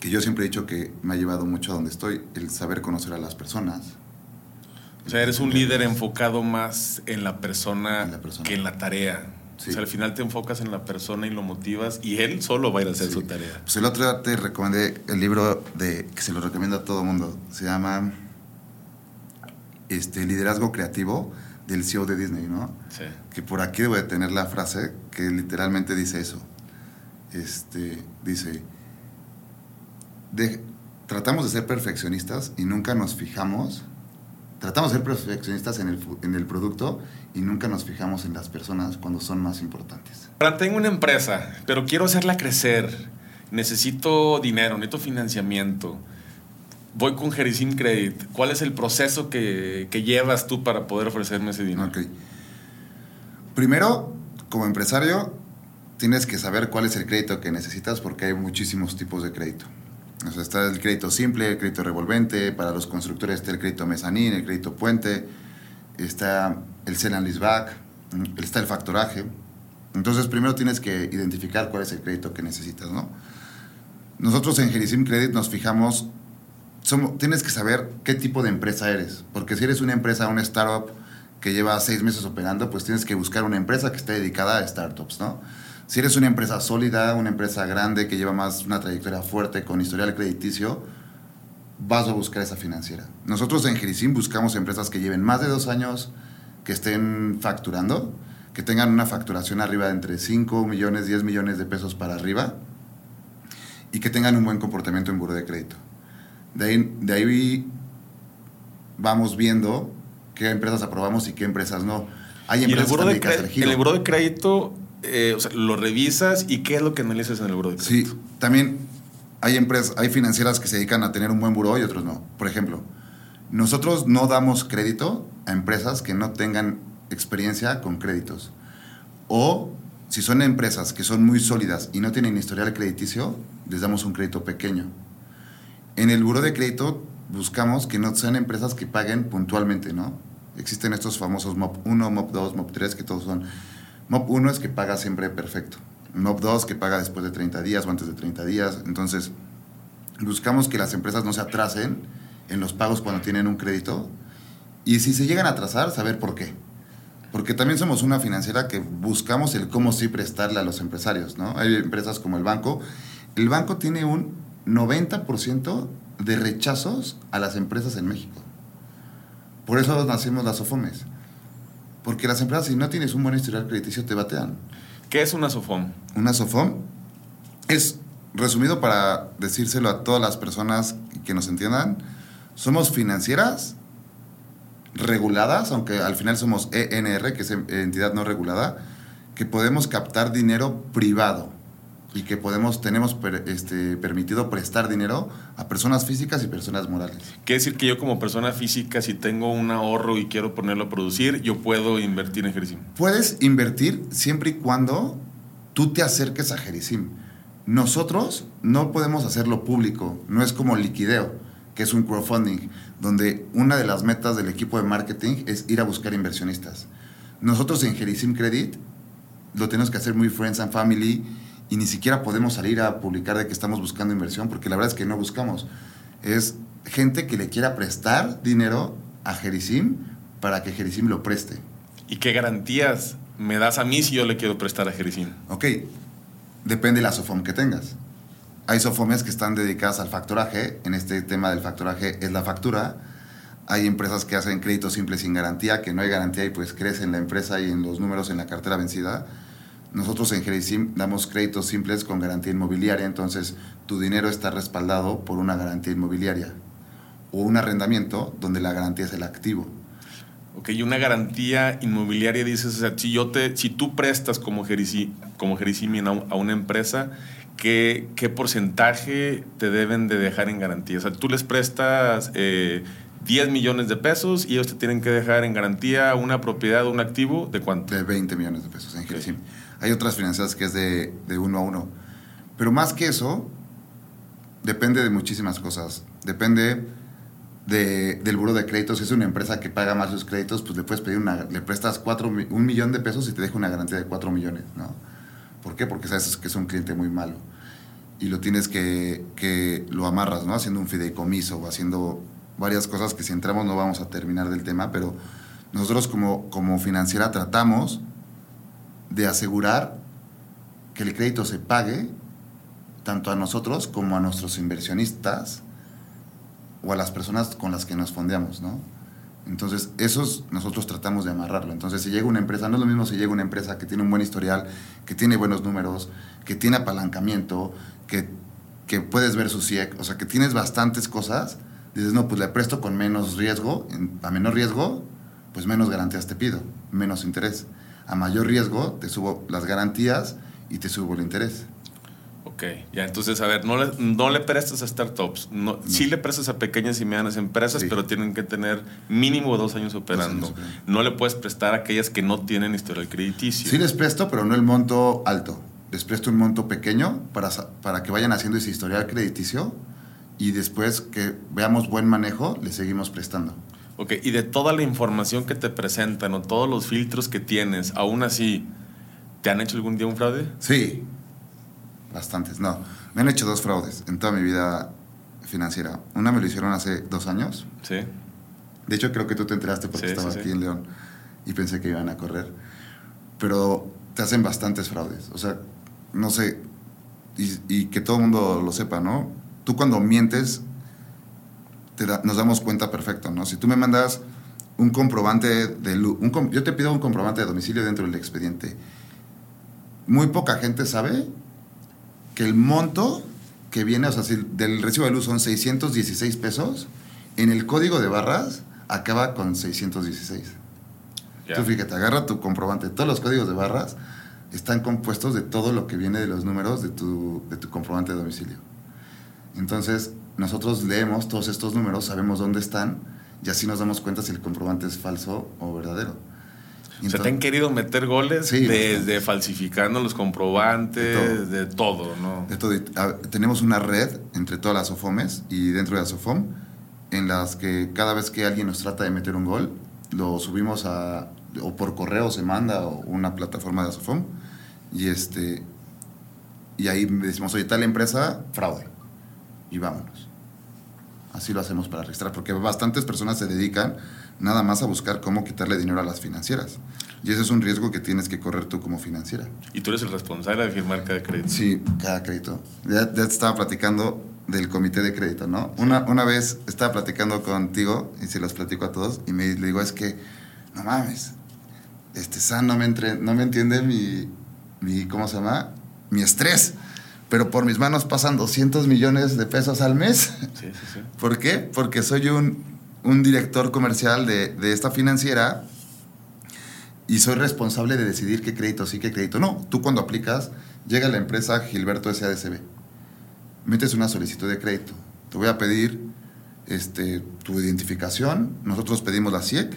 [SPEAKER 2] Que yo siempre he dicho que me ha llevado mucho a donde estoy, el saber conocer a las personas.
[SPEAKER 1] O sea, eres un líder enfocado más en la persona, en la persona. que en la tarea. O sea, al final te enfocas en la persona y lo motivas y él solo va a ir a hacer su tarea.
[SPEAKER 2] Pues el otro día te recomendé el libro de que se lo recomiendo a todo mundo. Se llama este, Liderazgo Creativo del CEO de Disney, ¿no? Sí. Que por aquí debo de tener la frase que literalmente dice eso. Este, dice, de, tratamos de ser perfeccionistas y nunca nos fijamos tratamos de ser perfeccionistas en el, en el producto y nunca nos fijamos en las personas cuando son más importantes.
[SPEAKER 1] Ahora tengo una empresa, pero quiero hacerla crecer. Necesito dinero, necesito financiamiento. Voy con Jerisim Credit. ¿Cuál es el proceso que, que, llevas tú para poder ofrecerme ese dinero?
[SPEAKER 2] Okay. Primero, como empresario, tienes que saber cuál es el crédito que necesitas porque hay muchísimos tipos de crédito. O sea, está el crédito simple, el crédito revolvente, para los constructores está el crédito mezanín, el crédito puente, está el sell and leaseback, está el factoraje. Entonces, primero tienes que identificar cuál es el crédito que necesitas, ¿no? Nosotros en Gerisim Credit nos fijamos, somos, tienes que saber qué tipo de empresa eres, porque si eres una empresa, una startup que lleva seis meses operando, pues tienes que buscar una empresa que esté dedicada a startups, ¿no? Si eres una empresa sólida, una empresa grande que lleva más una trayectoria fuerte con historial crediticio, vas a buscar esa financiera. Nosotros en Gerisim buscamos empresas que lleven más de dos años, que estén facturando, que tengan una facturación arriba de entre 5 millones, 10 millones de pesos para arriba y que tengan un buen comportamiento en buro de crédito. De ahí, de ahí vamos viendo qué empresas aprobamos y qué empresas no.
[SPEAKER 1] Hay empresas ¿Y el que de, el buro de crédito eh, lo revisas y qué es lo que analizas en el buro de crédito.
[SPEAKER 2] Sí, también hay empresas, hay financieras que se dedican a tener un buen buro y otros no. Por ejemplo, nosotros no damos crédito a empresas que no tengan experiencia con créditos. O si son empresas que son muy sólidas y no tienen historial crediticio, les damos un crédito pequeño. En el buro de crédito buscamos que no sean empresas que paguen puntualmente, ¿no? Existen estos famosos MOP 1, MOP 2, MOP 3, que todos son MOP 1 es que paga siempre perfecto. un OP2 que paga después de 30 días o antes de 30 días. Entonces, buscamos que las empresas no se atrasen en los pagos cuando tienen un crédito y si se llegan a atrasar, saber por qué. Porque también somos una financiera que buscamos el cómo sí prestarle a los empresarios, ¿no? Hay empresas como el banco. El banco tiene un 90% de rechazos a las empresas en México. Por eso nacimos las SOFOMES. Porque las empresas, si no tienes un buen historial crediticio, te batean.
[SPEAKER 1] ¿Qué es una SOFOM?
[SPEAKER 2] Una SOFOM es, resumido para decírselo a todas las personas que nos entiendan, somos financieras reguladas, aunque al final somos ENR, que es entidad no regulada, que podemos captar dinero privado y que podemos, tenemos este, permitido prestar dinero a personas físicas y personas morales.
[SPEAKER 1] Quiere decir que yo como persona física, si tengo un ahorro y quiero ponerlo a producir, yo puedo invertir en Jerisim.
[SPEAKER 2] Puedes invertir siempre y cuando tú te acerques a Jerisim. Nosotros no podemos hacerlo público, no es como liquideo que es un crowdfunding, donde una de las metas del equipo de marketing es ir a buscar inversionistas. Nosotros en Gerisim Credit lo tenemos que hacer muy friends and family y ni siquiera podemos salir a publicar de que estamos buscando inversión, porque la verdad es que no buscamos. Es gente que le quiera prestar dinero a Gerisim para que Gerisim lo preste.
[SPEAKER 1] ¿Y qué garantías me das a mí si yo le quiero prestar a Gerisim?
[SPEAKER 2] Ok, depende de la SOFOM que tengas. Hay SOFOMES que están dedicadas al factoraje. En este tema del factoraje es la factura. Hay empresas que hacen créditos simples sin garantía, que no hay garantía y pues crece en la empresa y en los números en la cartera vencida. Nosotros en Gerisim damos créditos simples con garantía inmobiliaria, entonces tu dinero está respaldado por una garantía inmobiliaria o un arrendamiento donde la garantía es el activo.
[SPEAKER 1] Ok, y una garantía inmobiliaria dices, o sea, si, yo te, si tú prestas como Gerisim, como a una empresa, ¿qué, qué porcentaje te deben de dejar en garantía? O sea, tú les prestas 10 eh, millones de pesos y ellos te tienen que dejar en garantía una propiedad o un activo de cuánto?
[SPEAKER 2] De 20 millones de pesos en okay. Hay otras financiadas que es de, de uno a uno. Pero más que eso, depende de muchísimas cosas. Depende de, del buro de créditos. Si es una empresa que paga más los créditos, pues le puedes pedir una, le prestas cuatro, un millón de pesos y te deja una garantía de 4 millones, ¿no? ¿Por qué? Porque sabes que es un cliente muy malo. Y lo tienes que, que lo amarras, ¿no? Haciendo un fideicomiso o haciendo varias cosas que si entramos no vamos a terminar del tema, pero nosotros como, como financiera tratamos de asegurar que el crédito se pague tanto a nosotros como a nuestros inversionistas o a las personas con las que nos fondeamos, ¿no? Entonces, esos nosotros tratamos de amarrarlo. Entonces, si llega una empresa, no es lo mismo si llega una empresa que tiene un buen historial, que tiene buenos números, que tiene apalancamiento, que, que puedes ver su CIEC, o sea, que tienes bastantes cosas, dices, no, pues le presto con menos riesgo, a menor riesgo, pues menos garantías te pido, menos interés. A mayor riesgo, te subo las garantías y te subo el interés.
[SPEAKER 1] Ok, ya entonces, a ver, no le, no le prestas a startups, no, sí le prestas a pequeñas y medianas empresas, pero tienen que tener mínimo dos años operando. no le puedes prestar a aquellas que no tienen historial crediticio.
[SPEAKER 2] Sí les presto, pero no el monto alto. Les presto un monto pequeño para, para que vayan haciendo ese historial crediticio y después que veamos buen manejo, le seguimos prestando.
[SPEAKER 1] Ok, y de toda la información que te presentan o todos los filtros que tienes, aún así, ¿te han hecho algún día un fraude?
[SPEAKER 2] Sí, bastantes. No, me han hecho dos fraudes en toda mi vida financiera. Una me lo hicieron hace dos años.
[SPEAKER 1] Sí.
[SPEAKER 2] De hecho, creo que tú te enteraste porque estaba aquí en León y pensé que iban a correr. Pero te hacen bastantes fraudes. O sea, no sé, y, que todo el mundo lo sepa, ¿no? Tú cuando mientes, te nos damos cuenta perfecto, ¿no? Si tú me mandas un comprobante de luz, yo te pido un comprobante de domicilio dentro del expediente. Muy poca gente sabe que el monto que viene, o sea, si del recibo de luz son 616 pesos, en el código de barras acaba con 616. Tú fíjate, agarra tu comprobante. Todos los códigos de barras están compuestos de todo lo que viene de los números de tu, de tu comprobante de domicilio. Entonces, nosotros leemos todos estos números, sabemos dónde están y así nos damos cuenta si el comprobante es falso o verdadero.
[SPEAKER 1] O sea, te han querido meter goles desde falsificando los comprobantes, de todo, ¿no?
[SPEAKER 2] De todo. Tenemos una red entre todas las OFOMES y dentro de la SOFOM en las que cada vez que alguien nos trata de meter un gol, lo subimos a, o por correo se manda o una plataforma de SOFOM y, este, y ahí decimos, oye, tal empresa, fraude. Y vámonos. Así lo hacemos para registrar, porque bastantes personas se dedican nada más a buscar cómo quitarle dinero a las financieras. Y ese es un riesgo que tienes que correr tú como financiera.
[SPEAKER 1] ¿Y tú eres el responsable de firmar cada crédito?
[SPEAKER 2] Sí, cada crédito. Ya, ya te estaba platicando del comité de crédito, ¿no? Una, una vez estaba platicando contigo, y se los platico a todos, y me le digo, es que, no mames, este San no me, entre, no me entiende mi, mi, ¿cómo se llama? Mi estrés. Pero por mis manos pasan 200 millones de pesos al mes.
[SPEAKER 1] Sí, sí, sí. <laughs>
[SPEAKER 2] ¿Por qué? Porque soy un, un director comercial de, de, esta financiera y soy responsable de decidir qué crédito sí, qué crédito no. Tú cuando aplicas, llega la empresa Gilberto SADCB, metes una solicitud de crédito. Te voy a pedir este, tu identificación, nosotros pedimos la CIEC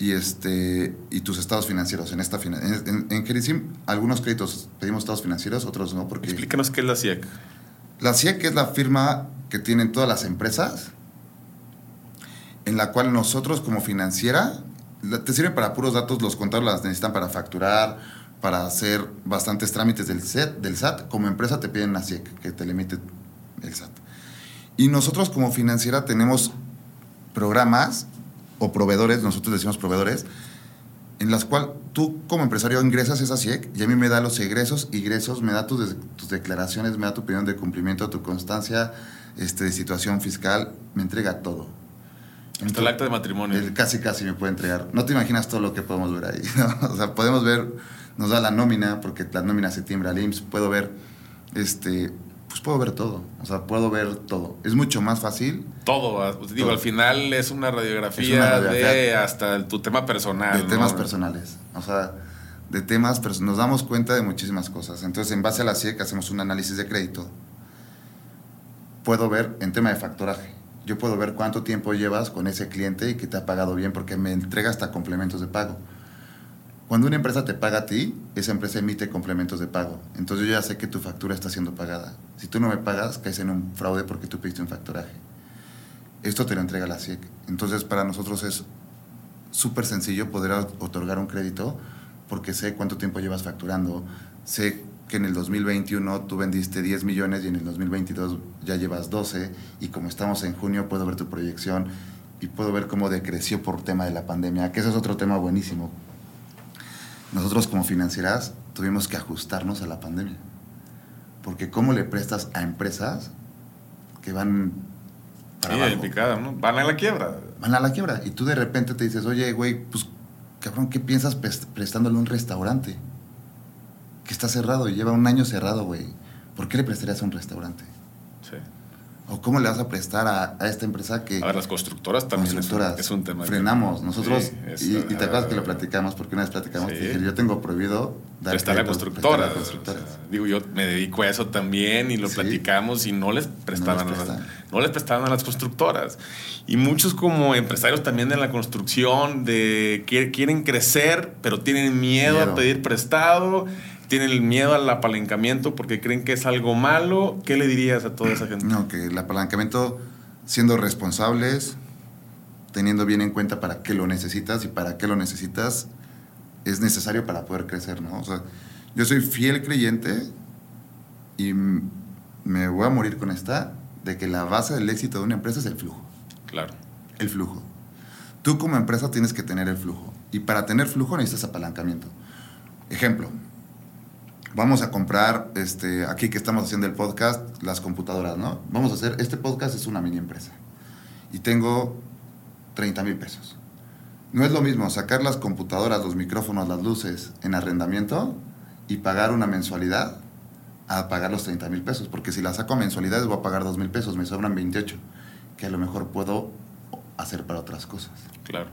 [SPEAKER 2] y, este, y tus estados financieros. En, esta, en, en, en Gerisim, algunos créditos pedimos estados financieros, otros no. Porque
[SPEAKER 1] Explícanos qué es la CIEC.
[SPEAKER 2] La CIEC es la firma que tienen todas las empresas, en la cual nosotros como financiera, te sirve para puros datos, los contadores las necesitan para facturar, para hacer bastantes trámites del, SET, del SAT. Como empresa te piden la CIEC, que te limite el SAT. Y nosotros como financiera tenemos programas o proveedores, nosotros decimos proveedores, en las cuales tú como empresario ingresas esa CIEC y a mí me da los egresos, ingresos, me da tus, tus declaraciones, me da tu opinión de cumplimiento, tu constancia este, de situación fiscal, me entrega todo.
[SPEAKER 1] Hasta el acta de matrimonio.
[SPEAKER 2] El, casi, casi me puede entregar. No te imaginas todo lo que podemos ver ahí. <laughs> ¿no? O sea, podemos ver, nos da la nómina, porque la nómina se timbra al IMSS, puedo ver este, pues puedo ver todo. O sea, puedo ver todo. Es mucho más fácil.
[SPEAKER 1] Todo. Pues, digo, todo. al final es una, radiografía es una radiografía de hasta tu tema personal.
[SPEAKER 2] De
[SPEAKER 1] ¿no?
[SPEAKER 2] temas personales. O sea, de temas, pero nos damos cuenta de muchísimas cosas. Entonces, en base a la CIEC, hacemos un análisis de crédito. Puedo ver en tema de factoraje. Yo puedo ver cuánto tiempo llevas con ese cliente y que te ha pagado bien porque me entrega hasta complementos de pago. Cuando una empresa te paga a ti, esa empresa emite complementos de pago. Entonces yo ya sé que tu factura está siendo pagada. Si tú no me pagas, caes en un fraude porque tú pediste un factoraje. Esto te lo entrega la CIEC. Entonces para nosotros es súper sencillo poder otorgar un crédito porque sé cuánto tiempo llevas facturando, sé que en el 2021 tú vendiste 10 millones y en el 2022 ya llevas 12 y como estamos en junio puedo ver tu proyección y puedo ver cómo decreció por tema de la pandemia, que ese es otro tema buenísimo nosotros como financieras tuvimos que ajustarnos a la pandemia. Porque ¿cómo le prestas a empresas que van
[SPEAKER 1] para sí, abajo? Picada, ¿no? Van a la quiebra.
[SPEAKER 2] Van a la quiebra. Y tú de repente te dices, oye, güey, pues, cabrón, ¿qué piensas prestándole un restaurante? Que está cerrado y lleva un año cerrado, güey. ¿Por qué le prestarías a un restaurante?
[SPEAKER 1] Sí.
[SPEAKER 2] ¿O cómo le vas a prestar a, a, esta empresa que...
[SPEAKER 1] A ver, las constructoras también
[SPEAKER 2] constructoras,
[SPEAKER 1] es, un, es, un, tema.
[SPEAKER 2] Frenamos. Nosotros, sí, y, y, te acuerdas que lo platicamos, porque una vez platicamos, sí. dije, yo tengo prohibido
[SPEAKER 1] dar prestar a constructoras. constructoras. O sea, digo, yo me dedico a eso también y lo sí. platicamos y no les prestaban, no les, prestaban. A las, no les prestaban a las constructoras. Y muchos como empresarios también de la construcción, de que quieren crecer, pero tienen miedo, miedo. a pedir prestado tienen el miedo al apalancamiento porque creen que es algo malo. ¿Qué le dirías a toda esa gente?
[SPEAKER 2] No, que el apalancamiento, siendo responsables, teniendo bien en cuenta para qué lo necesitas y para qué lo necesitas, es necesario para poder crecer, ¿no? O sea, yo soy fiel creyente y me voy a morir con esta, de que la base del éxito de una empresa es el flujo.
[SPEAKER 1] Claro.
[SPEAKER 2] El flujo. Tú como empresa tienes que tener el flujo. Y para tener flujo necesitas apalancamiento. Ejemplo, vamos a comprar, este, aquí que estamos haciendo el podcast, las computadoras, ¿no? Vamos a hacer, este podcast es una mini empresa. Y tengo 30 mil pesos. No es lo mismo sacar las computadoras, los micrófonos, las luces en arrendamiento y pagar una mensualidad a pagar los 30 mil pesos. Porque si la saco a mensualidades voy a pagar 2 mil pesos, me sobran 28, que a lo mejor puedo hacer para otras cosas.
[SPEAKER 1] Claro.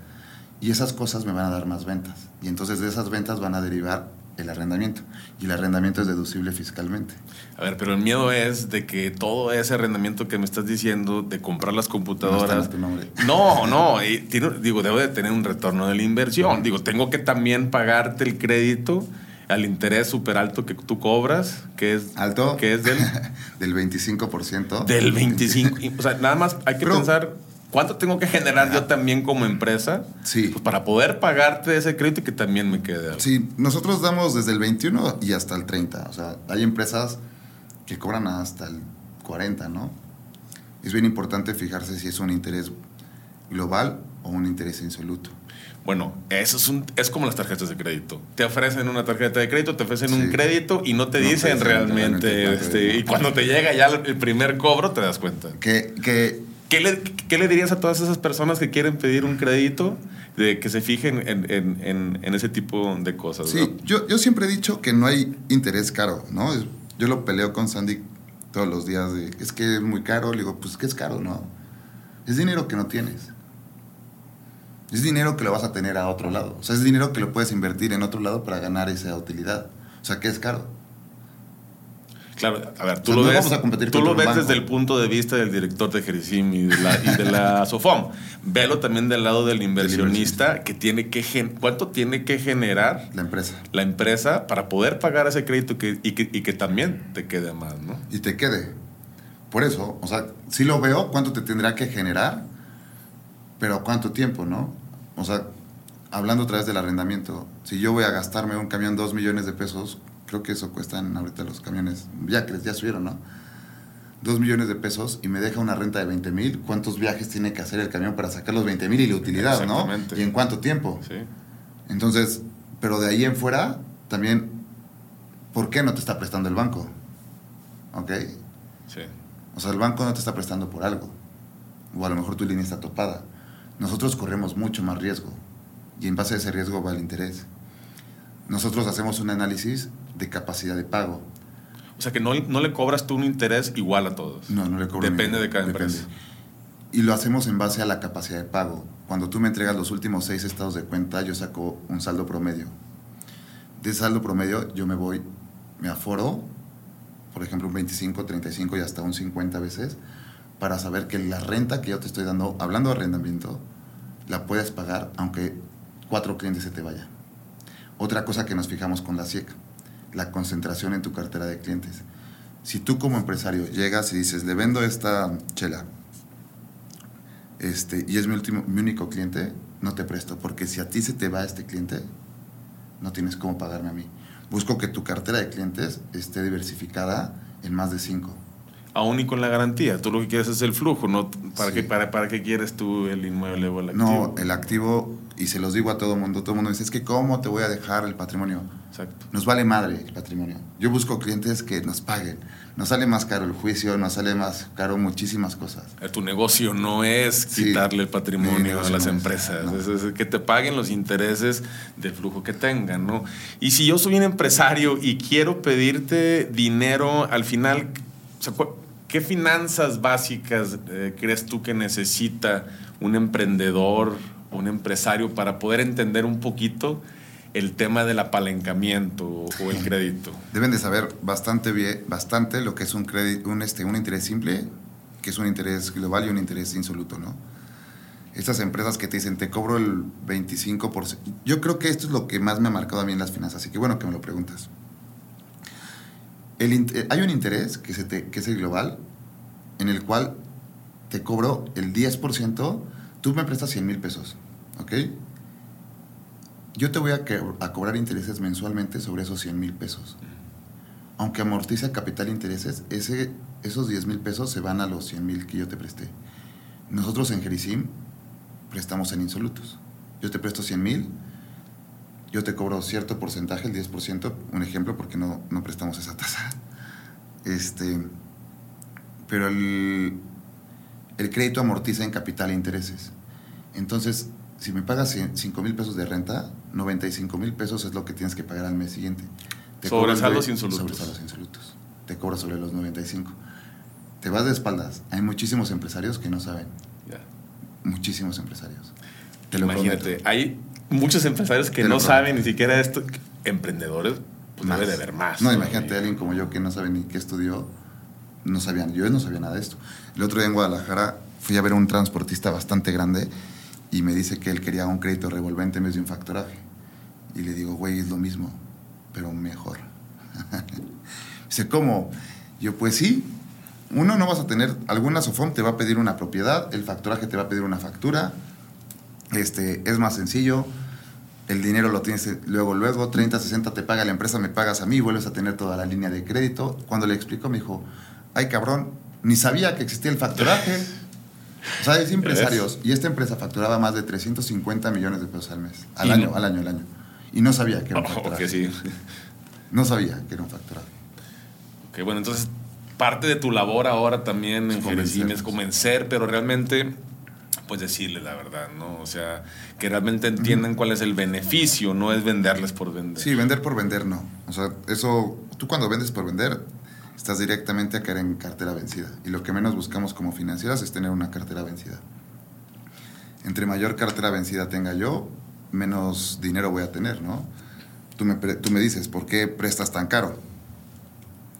[SPEAKER 2] Y esas cosas me van a dar más ventas. Y entonces de esas ventas van a derivar el arrendamiento. Y el arrendamiento es deducible fiscalmente.
[SPEAKER 1] A ver, pero el miedo es de que todo ese arrendamiento que me estás diciendo, de comprar las computadoras.
[SPEAKER 2] No,
[SPEAKER 1] no, no y tiene, digo, debo de tener un retorno de la inversión. Digo, tengo que también pagarte el crédito al interés súper alto que tú cobras, que es...
[SPEAKER 2] ¿Alto?
[SPEAKER 1] Que es del... <laughs>
[SPEAKER 2] del 25%.
[SPEAKER 1] Del 25%. o sea, nada más hay que pero, pensar ¿Cuánto tengo que generar yo también como empresa?
[SPEAKER 2] Sí.
[SPEAKER 1] Pues para poder pagarte ese crédito y que también me quede algo.
[SPEAKER 2] Sí, nosotros damos desde el 21 y hasta el 30. O sea, hay empresas que cobran hasta el 40, ¿no? Es bien importante fijarse si es un interés global o un interés insoluto.
[SPEAKER 1] Bueno, eso es, un, es como las tarjetas de crédito. Te ofrecen una tarjeta de crédito, te ofrecen un crédito y no te dicen realmente. este, y cuando te llega ya el primer cobro, te das cuenta.
[SPEAKER 2] Que, que,
[SPEAKER 1] ¿Qué, le, ¿Qué le dirías a todas esas personas que quieren pedir un crédito? De que se fijen en, en, en, ese tipo de cosas.
[SPEAKER 2] Sí, yo, yo siempre he dicho que no hay interés caro, ¿no? Yo lo peleo con Sandy todos los días de, es que es muy caro. Le digo, pues que es caro, ¿no? Es dinero que no tienes. Es dinero que lo vas a tener a otro lado. O sea, es dinero que lo puedes invertir en otro lado para ganar esa utilidad. O sea, que es caro.
[SPEAKER 1] Claro, a ver, tú lo ves, tú lo ves desde el punto de vista del director de Jerisim y de la, y de la <laughs> SOFOM. Velo también del lado del inversionista, que tiene que cuánto tiene que generar
[SPEAKER 2] la empresa.
[SPEAKER 1] La empresa para poder pagar ese crédito que, y, que, y que también te quede más, ¿no?
[SPEAKER 2] Y te quede. Por eso, o sea, si lo veo, cuánto te tendrá que generar pero ¿cuánto tiempo, no? O sea, hablando otra vez del arrendamiento, si yo voy a gastarme un camión dos millones de pesos, creo que eso cuestan ahorita los camiones, ya que ya subieron, ¿no? Dos millones de pesos y me deja una renta de 20 mil, ¿cuántos viajes tiene que hacer el camión para sacar los 20 mil y la utilidad, ¿no? ¿Y en cuánto tiempo?
[SPEAKER 1] Sí.
[SPEAKER 2] Entonces, pero de ahí en fuera, también, ¿por qué no te está prestando el banco? ¿Ok?
[SPEAKER 1] Sí.
[SPEAKER 2] O sea, el banco no te está prestando por algo. O a lo mejor tu línea está topada nosotros corremos mucho más riesgo y en base a ese riesgo va el interés. Nosotros hacemos un análisis de capacidad de pago.
[SPEAKER 1] O sea que no, no le cobras tú un interés igual a todos.
[SPEAKER 2] No, no le cobro.
[SPEAKER 1] Depende de cada empresa.
[SPEAKER 2] Y lo hacemos en base a la capacidad de pago. Cuando tú me entregas los últimos seis estados de cuenta, yo saco un saldo promedio. De ese saldo promedio yo me voy, me aforo, por ejemplo, un 25, 35 y hasta un 50 veces, para saber que la renta que yo te estoy dando, hablando de arrendamiento, la puedes pagar aunque cuatro clientes se te vayan. Otra cosa que nos fijamos con la SIEC, la concentración en tu cartera de clientes. Si tú como empresario llegas y dices, le vendo esta chela, este, y es mi, último, mi único cliente, no te presto, porque si a ti se te va este cliente, no tienes cómo pagarme a mí. Busco que tu cartera de clientes esté diversificada en más de cinco
[SPEAKER 1] aún y con la garantía. Tú lo que quieres es el flujo, ¿no? ¿Para, qué, para, ¿Para qué quieres tú el inmueble o el activo?
[SPEAKER 2] No, el activo, y se los digo a todo mundo, todo mundo dice, es que ¿cómo te voy a dejar el patrimonio?
[SPEAKER 1] Exacto.
[SPEAKER 2] Nos vale madre el patrimonio. Yo busco clientes que nos paguen. Nos sale más caro el juicio, nos sale más caro muchísimas cosas.
[SPEAKER 1] Eh, tu negocio no es quitarle el patrimonio a las empresas, es, que te paguen los intereses del flujo que tengan, ¿no? Y si yo soy un empresario y quiero pedirte dinero, al final, ¿Qué finanzas básicas eh, crees tú que necesita un emprendedor, un empresario para poder entender un poquito el tema del apalancamiento o el crédito?
[SPEAKER 2] Deben de saber bastante bien, bastante lo que es un crédito, un, este, un interés simple, que es un interés global y un interés insoluto, ¿no? Estas empresas que te dicen, te cobro el 25%. Yo creo que esto es lo que más me ha marcado a mí en las finanzas, así que bueno que me lo preguntas. Eh, hay un interés que, se que es el global, en el cual te cobro el 10%, tú me prestas 100 mil pesos, ¿ok? Yo te voy a, cobrar intereses mensualmente sobre esos 100 mil pesos. Aunque amortiza capital intereses, ese, esos 10 mil pesos se van a los 100 mil que yo te presté. Nosotros en Jerisim prestamos en insolutos. Yo te presto 100 mil, yo te cobro cierto porcentaje, el 10%, un ejemplo, porque no, no prestamos esa tasa. Este, pero el, el crédito amortiza en capital e intereses. Entonces, si me pagas 5 mil pesos de renta, 95 mil pesos es lo que tienes que pagar al mes siguiente.
[SPEAKER 1] Te sobre saldos insolutos.
[SPEAKER 2] Sobre saldos insolutos. Te cobro sobre los 95. Te vas de espaldas. Hay muchísimos empresarios que no saben. Muchísimos empresarios.
[SPEAKER 1] Te Imagínate, hay muchos empresarios que no saben ni siquiera esto. Emprendedores, pues debe de haber más.
[SPEAKER 2] No, imagínate a alguien como yo que no sabe ni qué estudió. No sabían, yo no sabía nada de esto. El otro día en Guadalajara fui a ver a un transportista bastante grande y me dice que él quería un crédito revolvente en vez de un factoraje. Y le digo, güey, es lo mismo, pero mejor. <laughs> dice, ¿cómo? Yo, pues sí. Uno, no vas a tener, alguna SOFOM te va a pedir una propiedad, el factoraje te va a pedir una factura, este, es más sencillo, el dinero lo tienes luego, luego, 30, 60 te paga la empresa, me pagas a mí, vuelves a tener toda la línea de crédito. Cuando le explico, me dijo, ay cabrón, ni sabía que existía el facturaje. O sea, es empresarios. Y esta empresa facturaba más de 350 millones de pesos al mes. Al año, al año, al año. Y no sabía que era un
[SPEAKER 1] Oh,
[SPEAKER 2] facturaje.
[SPEAKER 1] que sí.
[SPEAKER 2] No sabía que era un facturaje.
[SPEAKER 1] Ok, bueno, entonces parte de tu labor ahora también en. Jerezim es convencer, pero realmente, pues decirles la verdad, ¿no? O sea, que realmente entiendan cuál es el beneficio, no es venderles por vender.
[SPEAKER 2] Sí, vender por vender no. O sea, eso, tú cuando vendes por vender, estás directamente a caer en cartera vencida. Y lo que menos buscamos como financieras es tener una cartera vencida. Entre mayor cartera vencida tenga yo, menos dinero voy a tener, ¿no? Tú me, tú me dices, ¿por qué prestas tan caro?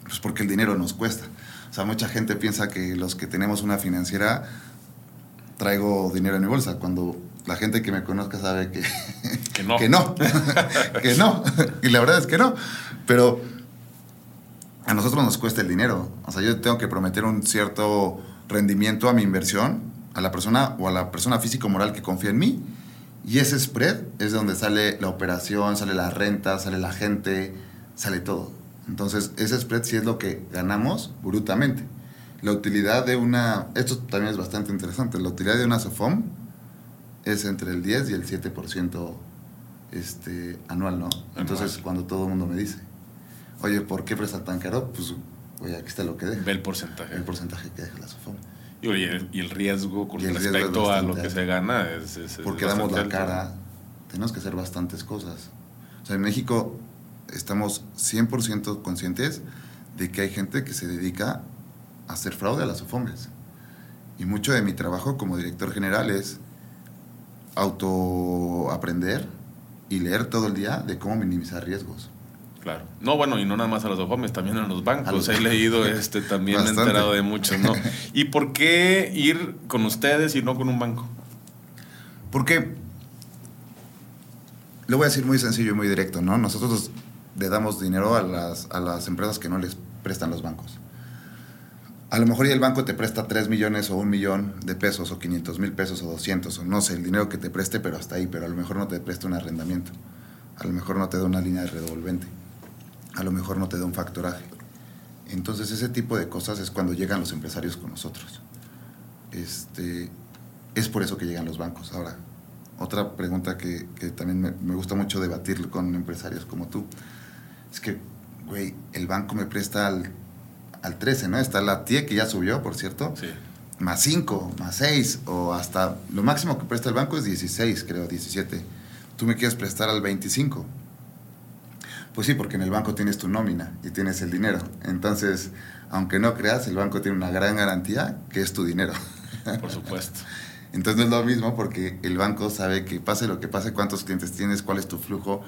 [SPEAKER 2] Pues porque el dinero nos cuesta. O sea, mucha gente piensa que los que tenemos una financiera traigo dinero en mi bolsa, cuando la gente que me conozca sabe que,
[SPEAKER 1] Que no. <laughs>
[SPEAKER 2] que no, <laughs> que no. Y la verdad es que no. Pero a nosotros nos cuesta el dinero. O sea, yo tengo que prometer un cierto rendimiento a mi inversión, a la persona o a la persona físico moral que confía en mí. Y ese spread es donde sale la operación, sale la renta, sale la gente, sale todo. Entonces, ese spread sí es lo que ganamos brutamente. La utilidad de una, esto también es bastante interesante, la utilidad de una SOFOM es entre el 10 y el 7% este, anual, ¿no? Entonces,
[SPEAKER 1] Anual.
[SPEAKER 2] cuando todo el mundo me dice, oye, ¿por qué presta tan caro? Pues, oye, aquí está lo que deja,
[SPEAKER 1] Ve el porcentaje.
[SPEAKER 2] el porcentaje que deja la SOFOM.
[SPEAKER 1] Y, oye, y el riesgo con
[SPEAKER 2] el riesgo
[SPEAKER 1] respecto
[SPEAKER 2] es
[SPEAKER 1] a lo que
[SPEAKER 2] alto.
[SPEAKER 1] se gana es, es- es
[SPEAKER 2] porque damos
[SPEAKER 1] bastante
[SPEAKER 2] la
[SPEAKER 1] alto.
[SPEAKER 2] cara, tenemos que hacer bastantes cosas. O sea, en México estamos 100% conscientes de que hay gente que se dedica a hacer fraude a las OFOMES. Y mucho de mi trabajo como director general es autoaprender y leer todo el día de cómo minimizar riesgos.
[SPEAKER 1] Claro. No, bueno, y no nada más a los OFOMES, también a los bancos.
[SPEAKER 2] A los
[SPEAKER 1] He leído, <laughs> este, también me he enterado de muchos, ¿no? <laughs> ¿Y por qué ir con ustedes y no con un banco?
[SPEAKER 2] Porque, le voy a decir muy sencillo y muy directo, ¿no? Nosotros le damos dinero a las, a las empresas que no les prestan los bancos. A lo mejor el banco te presta 3 millones o un millón de pesos o 500 mil pesos o 200 o no sé, el dinero que te preste, pero hasta ahí, pero a lo mejor no te presta un arrendamiento. A lo mejor no te da una línea de revolvente. A lo mejor no te da un factoraje. Entonces ese tipo de cosas es cuando llegan los empresarios con nosotros. Este, es por eso que llegan los bancos. Ahora, otra pregunta que, que también me, me gusta mucho debatir con empresarios como tú, es que, güey, el banco me presta al, al 13, ¿no? Está la TIE que ya subió, por cierto,
[SPEAKER 1] Sí.
[SPEAKER 2] más 5, más 6, o hasta lo máximo que presta el banco es 16, creo, 17. Tú me quieres prestar al 25. Pues sí, porque en el banco tienes tu nómina y tienes el dinero. Entonces, aunque no creas, el banco tiene una gran garantía que es tu dinero.
[SPEAKER 1] Por supuesto. <laughs>
[SPEAKER 2] Entonces no es lo mismo porque el banco sabe que pase lo que pase, cuántos clientes tienes, cuál es tu flujo.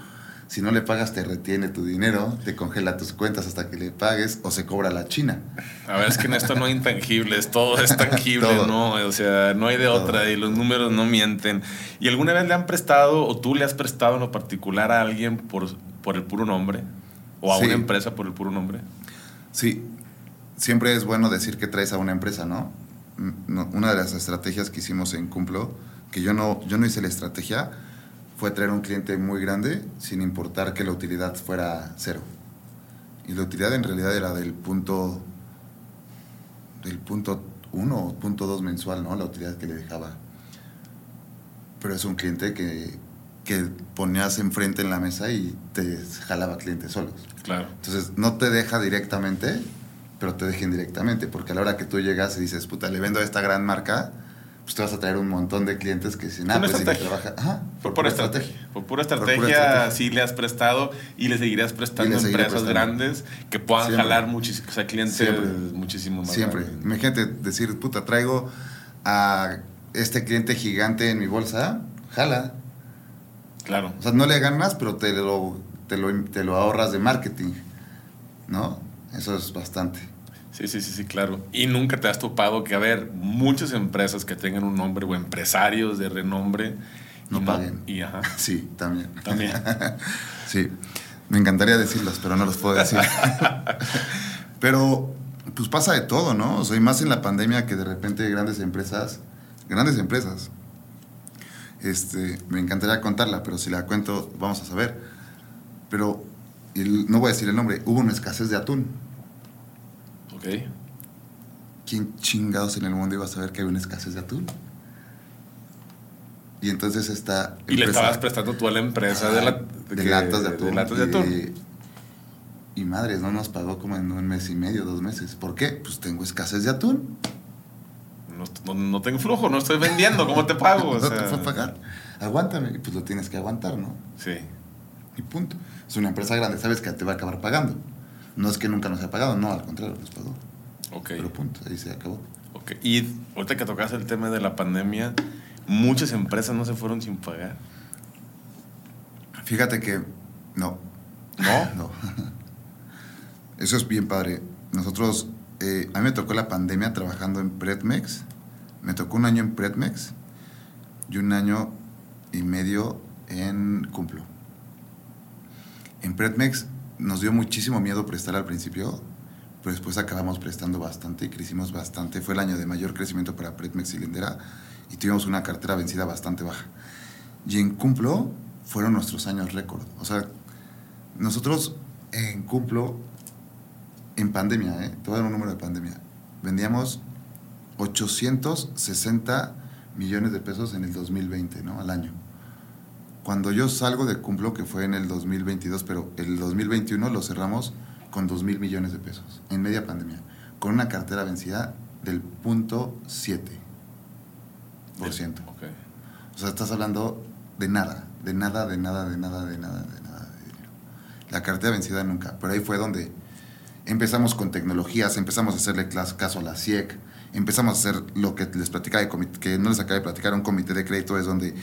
[SPEAKER 2] Si no le pagas, te retiene tu dinero, te congela tus cuentas hasta que le pagues o se cobra la China.
[SPEAKER 1] A ver, es que en esto no hay intangibles, todo es tangible, <laughs>
[SPEAKER 2] Todo.
[SPEAKER 1] ¿no? O sea, no hay de
[SPEAKER 2] Todo.
[SPEAKER 1] otra y los números no mienten. ¿Y alguna vez le han prestado o tú le has prestado en lo particular a alguien por, por el puro nombre? ¿O a
[SPEAKER 2] Sí.
[SPEAKER 1] una empresa por el puro nombre?
[SPEAKER 2] Sí, siempre es bueno decir que traes a una empresa, ¿no? Mm, no, una de las estrategias que hicimos en Cumplo, que yo no, yo no hice la estrategia, fue traer un cliente muy grande sin importar que la utilidad fuera cero. Y la utilidad en realidad era del punto del punto 1 o punto 2 mensual, ¿no? La utilidad que le dejaba. Pero es un cliente que, que ponías enfrente en la mesa y te jalaba clientes solos.
[SPEAKER 1] Claro.
[SPEAKER 2] Entonces, no te deja directamente, pero te deja indirectamente, porque a la hora que tú llegas y dices, puta, le vendo a esta gran marca, pues te vas a traer un montón de clientes que dicen, ah, pues si
[SPEAKER 1] estrategia.
[SPEAKER 2] trabaja. Ajá,
[SPEAKER 1] Por pura estrategia. Por pura
[SPEAKER 2] Por pura
[SPEAKER 1] estrategia,
[SPEAKER 2] estrategia.
[SPEAKER 1] sí le has prestado y le seguirás prestando a empresas
[SPEAKER 2] prestando.
[SPEAKER 1] grandes que puedan
[SPEAKER 2] Siempre.
[SPEAKER 1] jalar muchísimos, o sea, clientes
[SPEAKER 2] Siempre.
[SPEAKER 1] muchísimo más
[SPEAKER 2] Siempre.
[SPEAKER 1] grandes.
[SPEAKER 2] Imagínate decir, puta, traigo a este cliente gigante en mi bolsa, jala.
[SPEAKER 1] Claro.
[SPEAKER 2] O sea, no le ganas, pero te lo, te lo, te lo ahorras de marketing, ¿no? Eso es bastante.
[SPEAKER 1] Sí, sí, sí, sí, claro. Y nunca te has topado que, a ver, muchas empresas que tengan un nombre o empresarios de renombre y
[SPEAKER 2] No paguen.
[SPEAKER 1] Y ajá, <laughs>
[SPEAKER 2] Sí, también.
[SPEAKER 1] también. <laughs>
[SPEAKER 2] Sí, me encantaría decirlos, pero no los puedo decir. <laughs> pero, pues pasa de todo, ¿no? O sea, y más en la pandemia que de repente grandes empresas, grandes empresas, Este, me encantaría contarla, pero si la cuento vamos a saber. Pero no voy a decir el nombre, hubo una escasez de atún.
[SPEAKER 1] Ok.
[SPEAKER 2] ¿Quién chingados en el mundo iba a saber que hay una escasez de atún? Y entonces está...
[SPEAKER 1] Y le estabas prestando tú a la empresa de, la,
[SPEAKER 2] de, latas de atún.
[SPEAKER 1] De latas de atún.
[SPEAKER 2] Y, madres, no nos pagó como en un mes y medio, dos meses. ¿Por qué? Pues tengo escasez de atún.
[SPEAKER 1] No, no, tengo flujo, no estoy vendiendo, ¿cómo te pago? <laughs>
[SPEAKER 2] no te fue pagar. Aguántame. Y pues lo tienes que aguantar, ¿no?
[SPEAKER 1] Sí.
[SPEAKER 2] Y punto. Es una empresa grande, sabes que te va a acabar pagando. No es que nunca nos haya pagado, no, al contrario, nos pagó.
[SPEAKER 1] Ok.
[SPEAKER 2] Pero punto, ahí se acabó.
[SPEAKER 1] Ok. Y ahorita que tocas el tema de la pandemia, muchas empresas no se fueron sin pagar.
[SPEAKER 2] Fíjate que no.
[SPEAKER 1] ¿No? <laughs>
[SPEAKER 2] no. Eso es bien padre. Nosotros, eh, a mí me tocó la pandemia trabajando en Predmex. Me tocó un año en Predmex y un año y medio en Cumplo. En Predmex nos dio muchísimo miedo prestar al principio, pero después acabamos prestando bastante y crecimos bastante. Fue el año de mayor crecimiento para Predmex y Lindera y tuvimos una cartera vencida bastante baja. Y en Cumplo fueron nuestros años récord. O sea, nosotros en Cumplo, en pandemia, ¿eh? te voy a dar un número de pandemia, vendíamos 860 millones de pesos en el 2020, ¿no? Al año. Cuando yo salgo de Cumplo, que fue en el 2022, pero el 2021 lo cerramos con 2 mil millones de pesos, en media pandemia, con una cartera vencida del punto 7%. O sea, estás hablando de nada, de nada, de nada, de nada, de nada, de nada de dinero. La cartera vencida nunca, pero ahí fue donde empezamos con tecnologías, empezamos a hacerle caso a la CIEC, empezamos a hacer lo que les platicaba, que no les acabé de platicar, un comité de crédito es donde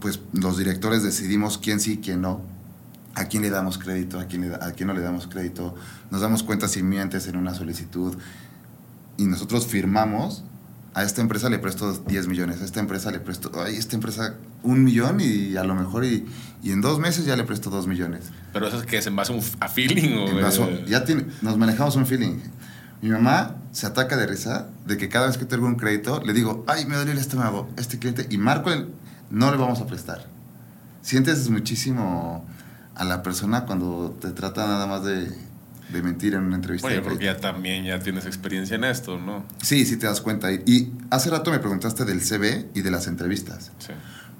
[SPEAKER 2] pues los directores decidimos quién sí, quién no, a quién le damos crédito, a quién, a quién no le damos crédito, nos damos cuenta si mientes en una solicitud y nosotros firmamos, a esta empresa le presto 10 millones, a esta empresa le presto, a esta empresa un millón y a lo mejor y, y, en dos meses ya le presto dos millones.
[SPEAKER 1] Pero eso es que es en base a, feeling o...
[SPEAKER 2] ya tiene, nos manejamos un feeling. Mi mamá se ataca de risa de que cada vez que tengo un crédito le digo, ay, me duele el estómago, este cliente, y marco el, no le vamos a prestar. Sientes muchísimo a la persona cuando te trata nada más de, mentir en una entrevista.
[SPEAKER 1] Oye, porque ya también ya tienes experiencia en esto, ¿no?
[SPEAKER 2] Sí, sí te das cuenta. Y, hace rato me preguntaste del CV y de las entrevistas.
[SPEAKER 1] Sí.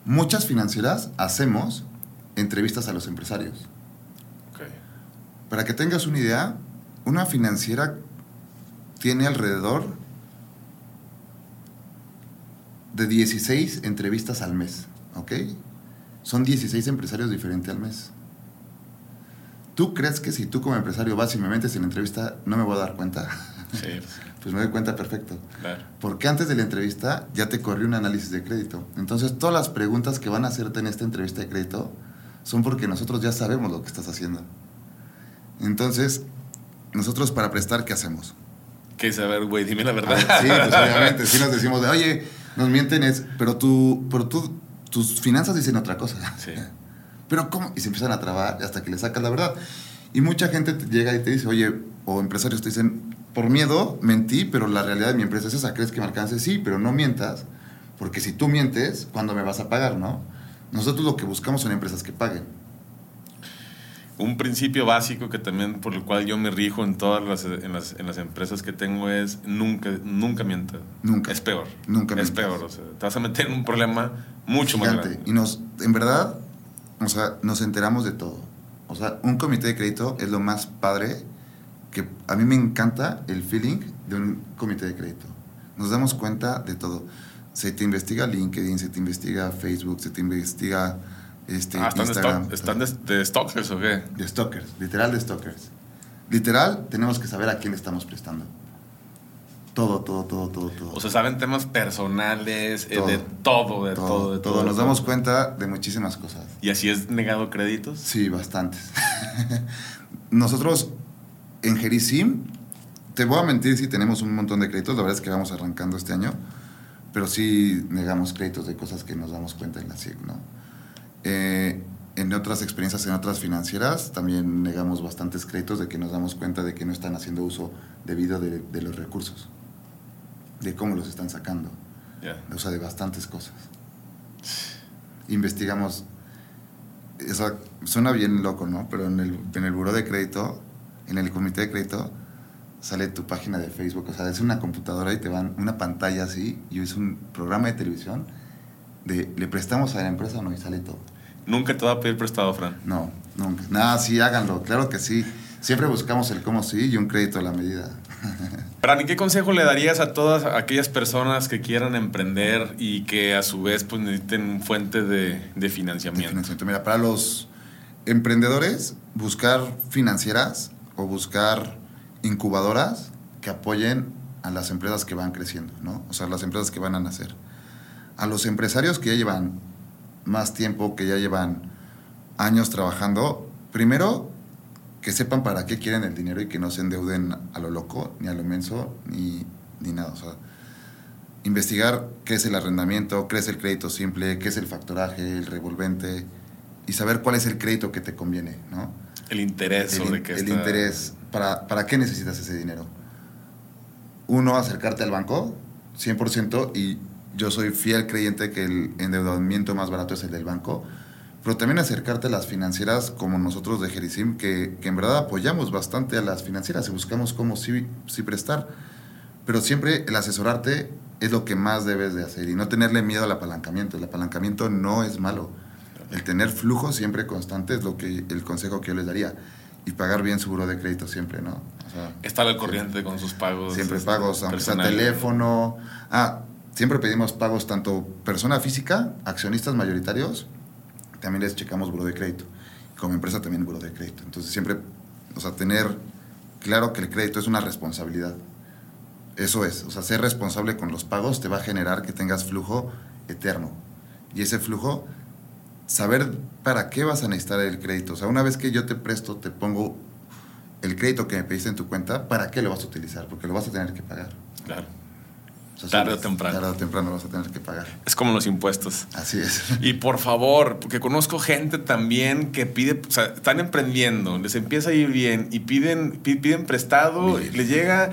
[SPEAKER 2] Muchas financieras hacemos entrevistas a los empresarios.
[SPEAKER 1] Okay.
[SPEAKER 2] Para que tengas una idea, una financiera tiene alrededor de 16 entrevistas al mes, ¿ok? Son 16 empresarios diferentes al mes. ¿Tú crees que si tú como empresario vas y me metes en la entrevista, no me voy a dar cuenta?
[SPEAKER 1] Sí. <laughs>
[SPEAKER 2] pues me doy cuenta perfecto.
[SPEAKER 1] Claro.
[SPEAKER 2] Porque antes de la entrevista ya te corrió un análisis de crédito. Entonces todas las preguntas que van a hacerte en esta entrevista de crédito son porque nosotros ya sabemos lo que estás haciendo. Entonces, nosotros para prestar, ¿qué hacemos?
[SPEAKER 1] ¿Qué saber, güey? Dime la verdad.
[SPEAKER 2] sí, pues obviamente. Sí nos <laughs> decimos de, oye, nos mienten es, pero tú, pero tú, tus finanzas dicen otra cosa.
[SPEAKER 1] Sí. <laughs>
[SPEAKER 2] Pero ¿cómo? Y se empiezan a trabar hasta que le sacas la verdad. Y mucha gente te llega y te dice, oye, o empresarios te dicen, por miedo mentí, pero la realidad de mi empresa es esa, ¿crees que me alcance? Sí, pero no mientas, porque si tú mientes, ¿cuándo me vas a pagar, no? Nosotros lo que buscamos son empresas que paguen
[SPEAKER 1] un principio básico que también por el cual yo me rijo en todas las, en las, en las empresas que tengo es nunca, nunca mienta.
[SPEAKER 2] Nunca.
[SPEAKER 1] Es peor.
[SPEAKER 2] Nunca
[SPEAKER 1] Es peor. O sea, te vas a meter en un problema mucho más grande.
[SPEAKER 2] Y nos, en verdad, o sea, nos enteramos de todo. O sea, un comité de crédito es lo más padre que a mí me encanta el feeling de un comité de crédito. Nos damos cuenta de todo. Se te investiga LinkedIn, se te investiga Facebook, se te investiga este,
[SPEAKER 1] ah, ¿están, de, ¿están de, stalkers o qué?
[SPEAKER 2] De stalkers, literal de stalkers. Literal, tenemos que saber a quién estamos prestando. Todo, todo, todo, todo, todo.
[SPEAKER 1] O sea, saben temas personales, eh, de todo, de todo, de todo.
[SPEAKER 2] Nos damos cuenta de muchísimas cosas.
[SPEAKER 1] ¿Y así es negado créditos?
[SPEAKER 2] Sí, bastantes. <laughs> Nosotros en Jerisim, te voy a mentir si tenemos un montón de créditos, la verdad es que vamos arrancando este año, pero sí negamos créditos de cosas que nos damos cuenta en la SIG, ¿no? Eh, en otras experiencias, en otras financieras, también negamos bastantes créditos de que nos damos cuenta de que no están haciendo uso debido de, de los recursos, de cómo los están sacando. O sea, de bastantes cosas. investigamos. Eso suena bien loco, ¿no? Pero en el, en el buró de crédito, en el comité de crédito, sale tu página de Facebook. O sea, es una computadora y te van una pantalla así y es un programa de televisión de le prestamos a la empresa o no y sale todo.
[SPEAKER 1] Nunca te va a pedir prestado, Fran.
[SPEAKER 2] No, nunca. Nada, sí, háganlo. Claro que sí. Siempre buscamos el cómo sí y un crédito a la medida.
[SPEAKER 1] Fran, ¿y qué consejo le darías a todas aquellas personas que quieran emprender y que a su vez pues, necesiten fuente de, financiamiento?
[SPEAKER 2] Financiamiento. Mira, para los emprendedores, buscar financieras o buscar incubadoras que apoyen a las empresas que van creciendo, ¿no? O sea, las empresas que van a nacer. A los empresarios que ya llevan más tiempo, que ya llevan años trabajando, primero que sepan para qué quieren el dinero y que no se endeuden a lo loco, ni a lo menso, ni, ni nada. O sea, investigar qué es el arrendamiento, qué es el crédito simple, qué es el factoraje, el revolvente, y saber cuál es el crédito que te conviene, ¿no?
[SPEAKER 1] El interés
[SPEAKER 2] el,
[SPEAKER 1] sobre qué
[SPEAKER 2] El
[SPEAKER 1] está-
[SPEAKER 2] interés, ¿para, ¿para qué necesitas ese dinero? Uno, acercarte al banco, 100%, y yo soy fiel creyente que el endeudamiento más barato es el del banco, pero también acercarte a las financieras como nosotros de Jerisim, que, que en verdad apoyamos bastante a las financieras y buscamos cómo sí, sí prestar, pero siempre el asesorarte es lo que más debes de hacer y no tenerle miedo al apalancamiento. El apalancamiento no es malo. El tener flujo siempre constante es lo que el consejo que yo les daría. Y pagar bien su buro de crédito siempre, ¿no? O sea,
[SPEAKER 1] Estar al corriente con sus pagos.
[SPEAKER 2] Siempre
[SPEAKER 1] este,
[SPEAKER 2] pagos, aunque sea teléfono. Ah, siempre pedimos pagos tanto persona física, accionistas mayoritarios, también les checamos buro de crédito. Como empresa también buro de crédito. Entonces siempre, o sea, tener claro que el crédito es una responsabilidad. Eso es, o sea, ser responsable con los pagos te va a generar que tengas flujo eterno. Y ese flujo, saber para qué vas a necesitar el crédito. O sea, una vez que yo te presto, te pongo el crédito que me pediste en tu cuenta, ¿para qué lo vas a utilizar? Porque lo vas a tener que pagar.
[SPEAKER 1] Claro. Tarde o temprano.
[SPEAKER 2] Tarde o temprano vas a tener que pagar.
[SPEAKER 1] Es como los impuestos.
[SPEAKER 2] Así es.
[SPEAKER 1] Y por favor, porque conozco gente también que pide, o sea, están emprendiendo, les empieza a ir bien y piden, pi- piden prestado,
[SPEAKER 2] Bien.
[SPEAKER 1] les llega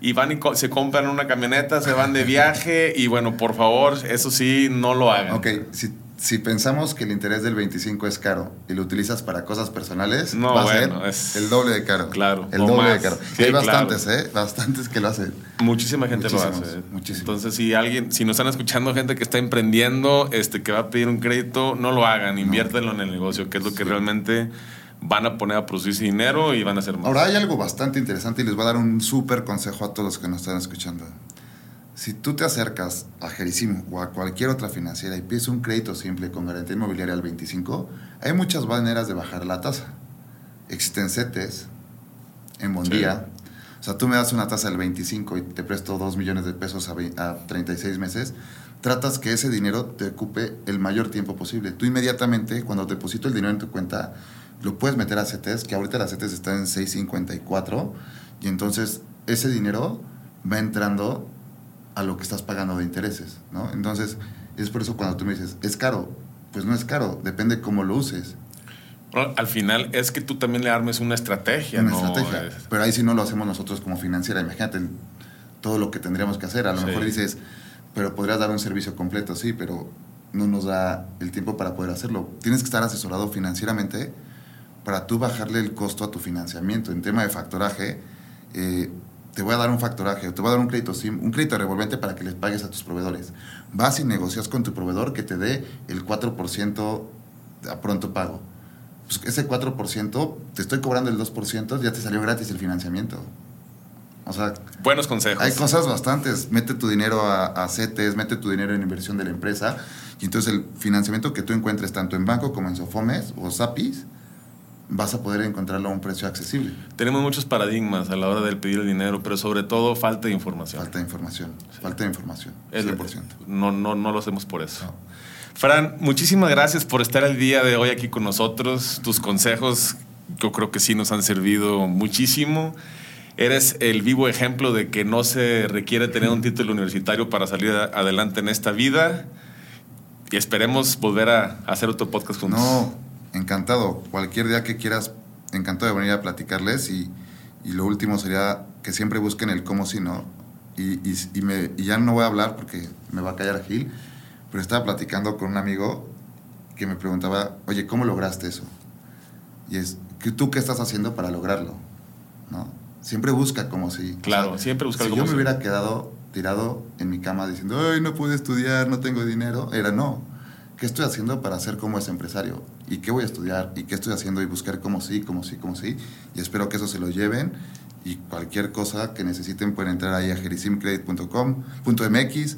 [SPEAKER 1] y van y co- se compran una camioneta, se van de viaje y bueno, por favor, eso sí, no lo hagan.
[SPEAKER 2] Ok, si, si pensamos que el interés del 25 es caro y lo utilizas para cosas personales,
[SPEAKER 1] No,
[SPEAKER 2] va a
[SPEAKER 1] bueno,
[SPEAKER 2] ser
[SPEAKER 1] es-
[SPEAKER 2] el doble de caro.
[SPEAKER 1] Claro,
[SPEAKER 2] El doble de caro.
[SPEAKER 1] Sí,
[SPEAKER 2] hay
[SPEAKER 1] claro.
[SPEAKER 2] bastantes, ¿eh? Bastantes que lo hacen.
[SPEAKER 1] Muchísima gente lo hace. ¿eh?
[SPEAKER 2] muchísimos.
[SPEAKER 1] Entonces, si alguien, si nos están escuchando gente que está emprendiendo, este, que va a pedir un crédito, no lo hagan, inviértanlo en el negocio, que es lo que realmente van a poner a producirse dinero y van a hacer más.
[SPEAKER 2] Ahora hay algo bastante interesante y les voy a dar un súper consejo a todos los que nos están escuchando. Si tú te acercas a Jerisim o a cualquier otra financiera y pides un crédito simple con garantía inmobiliaria al 25, hay muchas maneras de bajar la tasa. Existen CETES, en Bondía. O sea, tú me das una tasa del 25 y te presto 2 millones de pesos a, a 36 meses. Tratas que ese dinero te ocupe el mayor tiempo posible. Tú inmediatamente, cuando deposito el dinero en tu cuenta, lo puedes meter a CETES, que ahorita las CETES están en 6.54, y entonces ese dinero va entrando a lo que estás pagando de intereses, ¿no? Entonces, es por eso cuando tú me dices, ¿es caro? Pues no es caro, depende cómo lo uses.
[SPEAKER 1] Pero al final es que tú también le armes una estrategia,
[SPEAKER 2] una
[SPEAKER 1] ¿no?
[SPEAKER 2] estrategia.
[SPEAKER 1] Es-
[SPEAKER 2] Pero ahí sí no lo hacemos nosotros como financiera. Imagínate todo lo que tendríamos que hacer. A lo
[SPEAKER 1] Sí.
[SPEAKER 2] mejor dices, pero podrías dar un servicio completo, sí, pero no nos da el tiempo para poder hacerlo. Tienes que estar asesorado financieramente para tú bajarle el costo a tu financiamiento. En tema de factoraje, eh, te voy a dar un factoraje, te voy a dar un crédito SIM, un crédito revolvente para que les pagues a tus proveedores. Vas y negocias con tu proveedor que te dé el 4% a pronto pago. Pues ese 4%, te estoy cobrando el 2%, ya te salió gratis el financiamiento. O sea,
[SPEAKER 1] Buenos consejos.
[SPEAKER 2] hay cosas bastantes. Mete tu dinero a, a CETES, mete tu dinero en inversión de la empresa. Y entonces el financiamiento que tú encuentres tanto en banco como en Sofomes o SAPIS, vas a poder encontrarlo a un precio accesible.
[SPEAKER 1] Tenemos muchos paradigmas a la hora de pedir el dinero, pero sobre todo falta de información.
[SPEAKER 2] Falta de información. Falta de información.
[SPEAKER 1] Es-
[SPEAKER 2] 100%.
[SPEAKER 1] No, no, no lo hacemos por eso.
[SPEAKER 2] No.
[SPEAKER 1] Fran, muchísimas gracias por estar el día de hoy aquí con nosotros. Tus consejos yo creo que sí nos han servido muchísimo. Eres el vivo ejemplo de que no se requiere tener un título universitario para salir adelante en esta vida. Y esperemos volver a hacer otro podcast juntos.
[SPEAKER 2] No, encantado. Cualquier día que quieras, encantado de venir a platicarles. Y, y lo último sería que siempre busquen el cómo si no. Y, y, y me- y ya no voy a hablar porque me va a callar Gil. Pero estaba platicando con un amigo que me preguntaba, oye, ¿cómo lograste eso? Y es, ¿tú qué estás haciendo para lograrlo? ¿No? Siempre busca como si...
[SPEAKER 1] Claro, siempre busca
[SPEAKER 2] si
[SPEAKER 1] algo
[SPEAKER 2] yo me hubiera quedado tirado en mi cama diciendo, ay, no pude estudiar, no tengo dinero, era no. ¿Qué estoy haciendo para ser como ese empresario? ¿Y qué voy a estudiar? ¿Y qué estoy haciendo? Y buscar como sí, como sí, como sí. Y espero que eso se lo lleven. Y cualquier cosa que necesiten pueden entrar ahí a jerisimcredit.com.mx.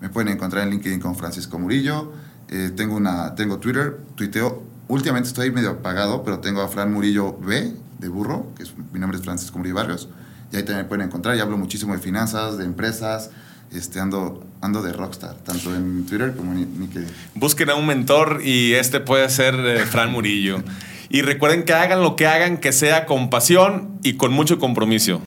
[SPEAKER 2] Me pueden encontrar en LinkedIn con Francisco Murillo. Eh, tengo, una, tengo Twitter, tuiteo. Últimamente estoy medio apagado, pero tengo a Fran Murillo B, de burro, que es, mi nombre es Francisco Murillo Barrios. Y ahí también me pueden encontrar. Y hablo muchísimo de finanzas, de empresas. Este, ando, ando de rockstar, tanto en Twitter como en LinkedIn.
[SPEAKER 1] Busquen a un mentor y este puede ser eh, Fran Murillo. Y recuerden que hagan lo que hagan, que sea con pasión y con mucho compromiso.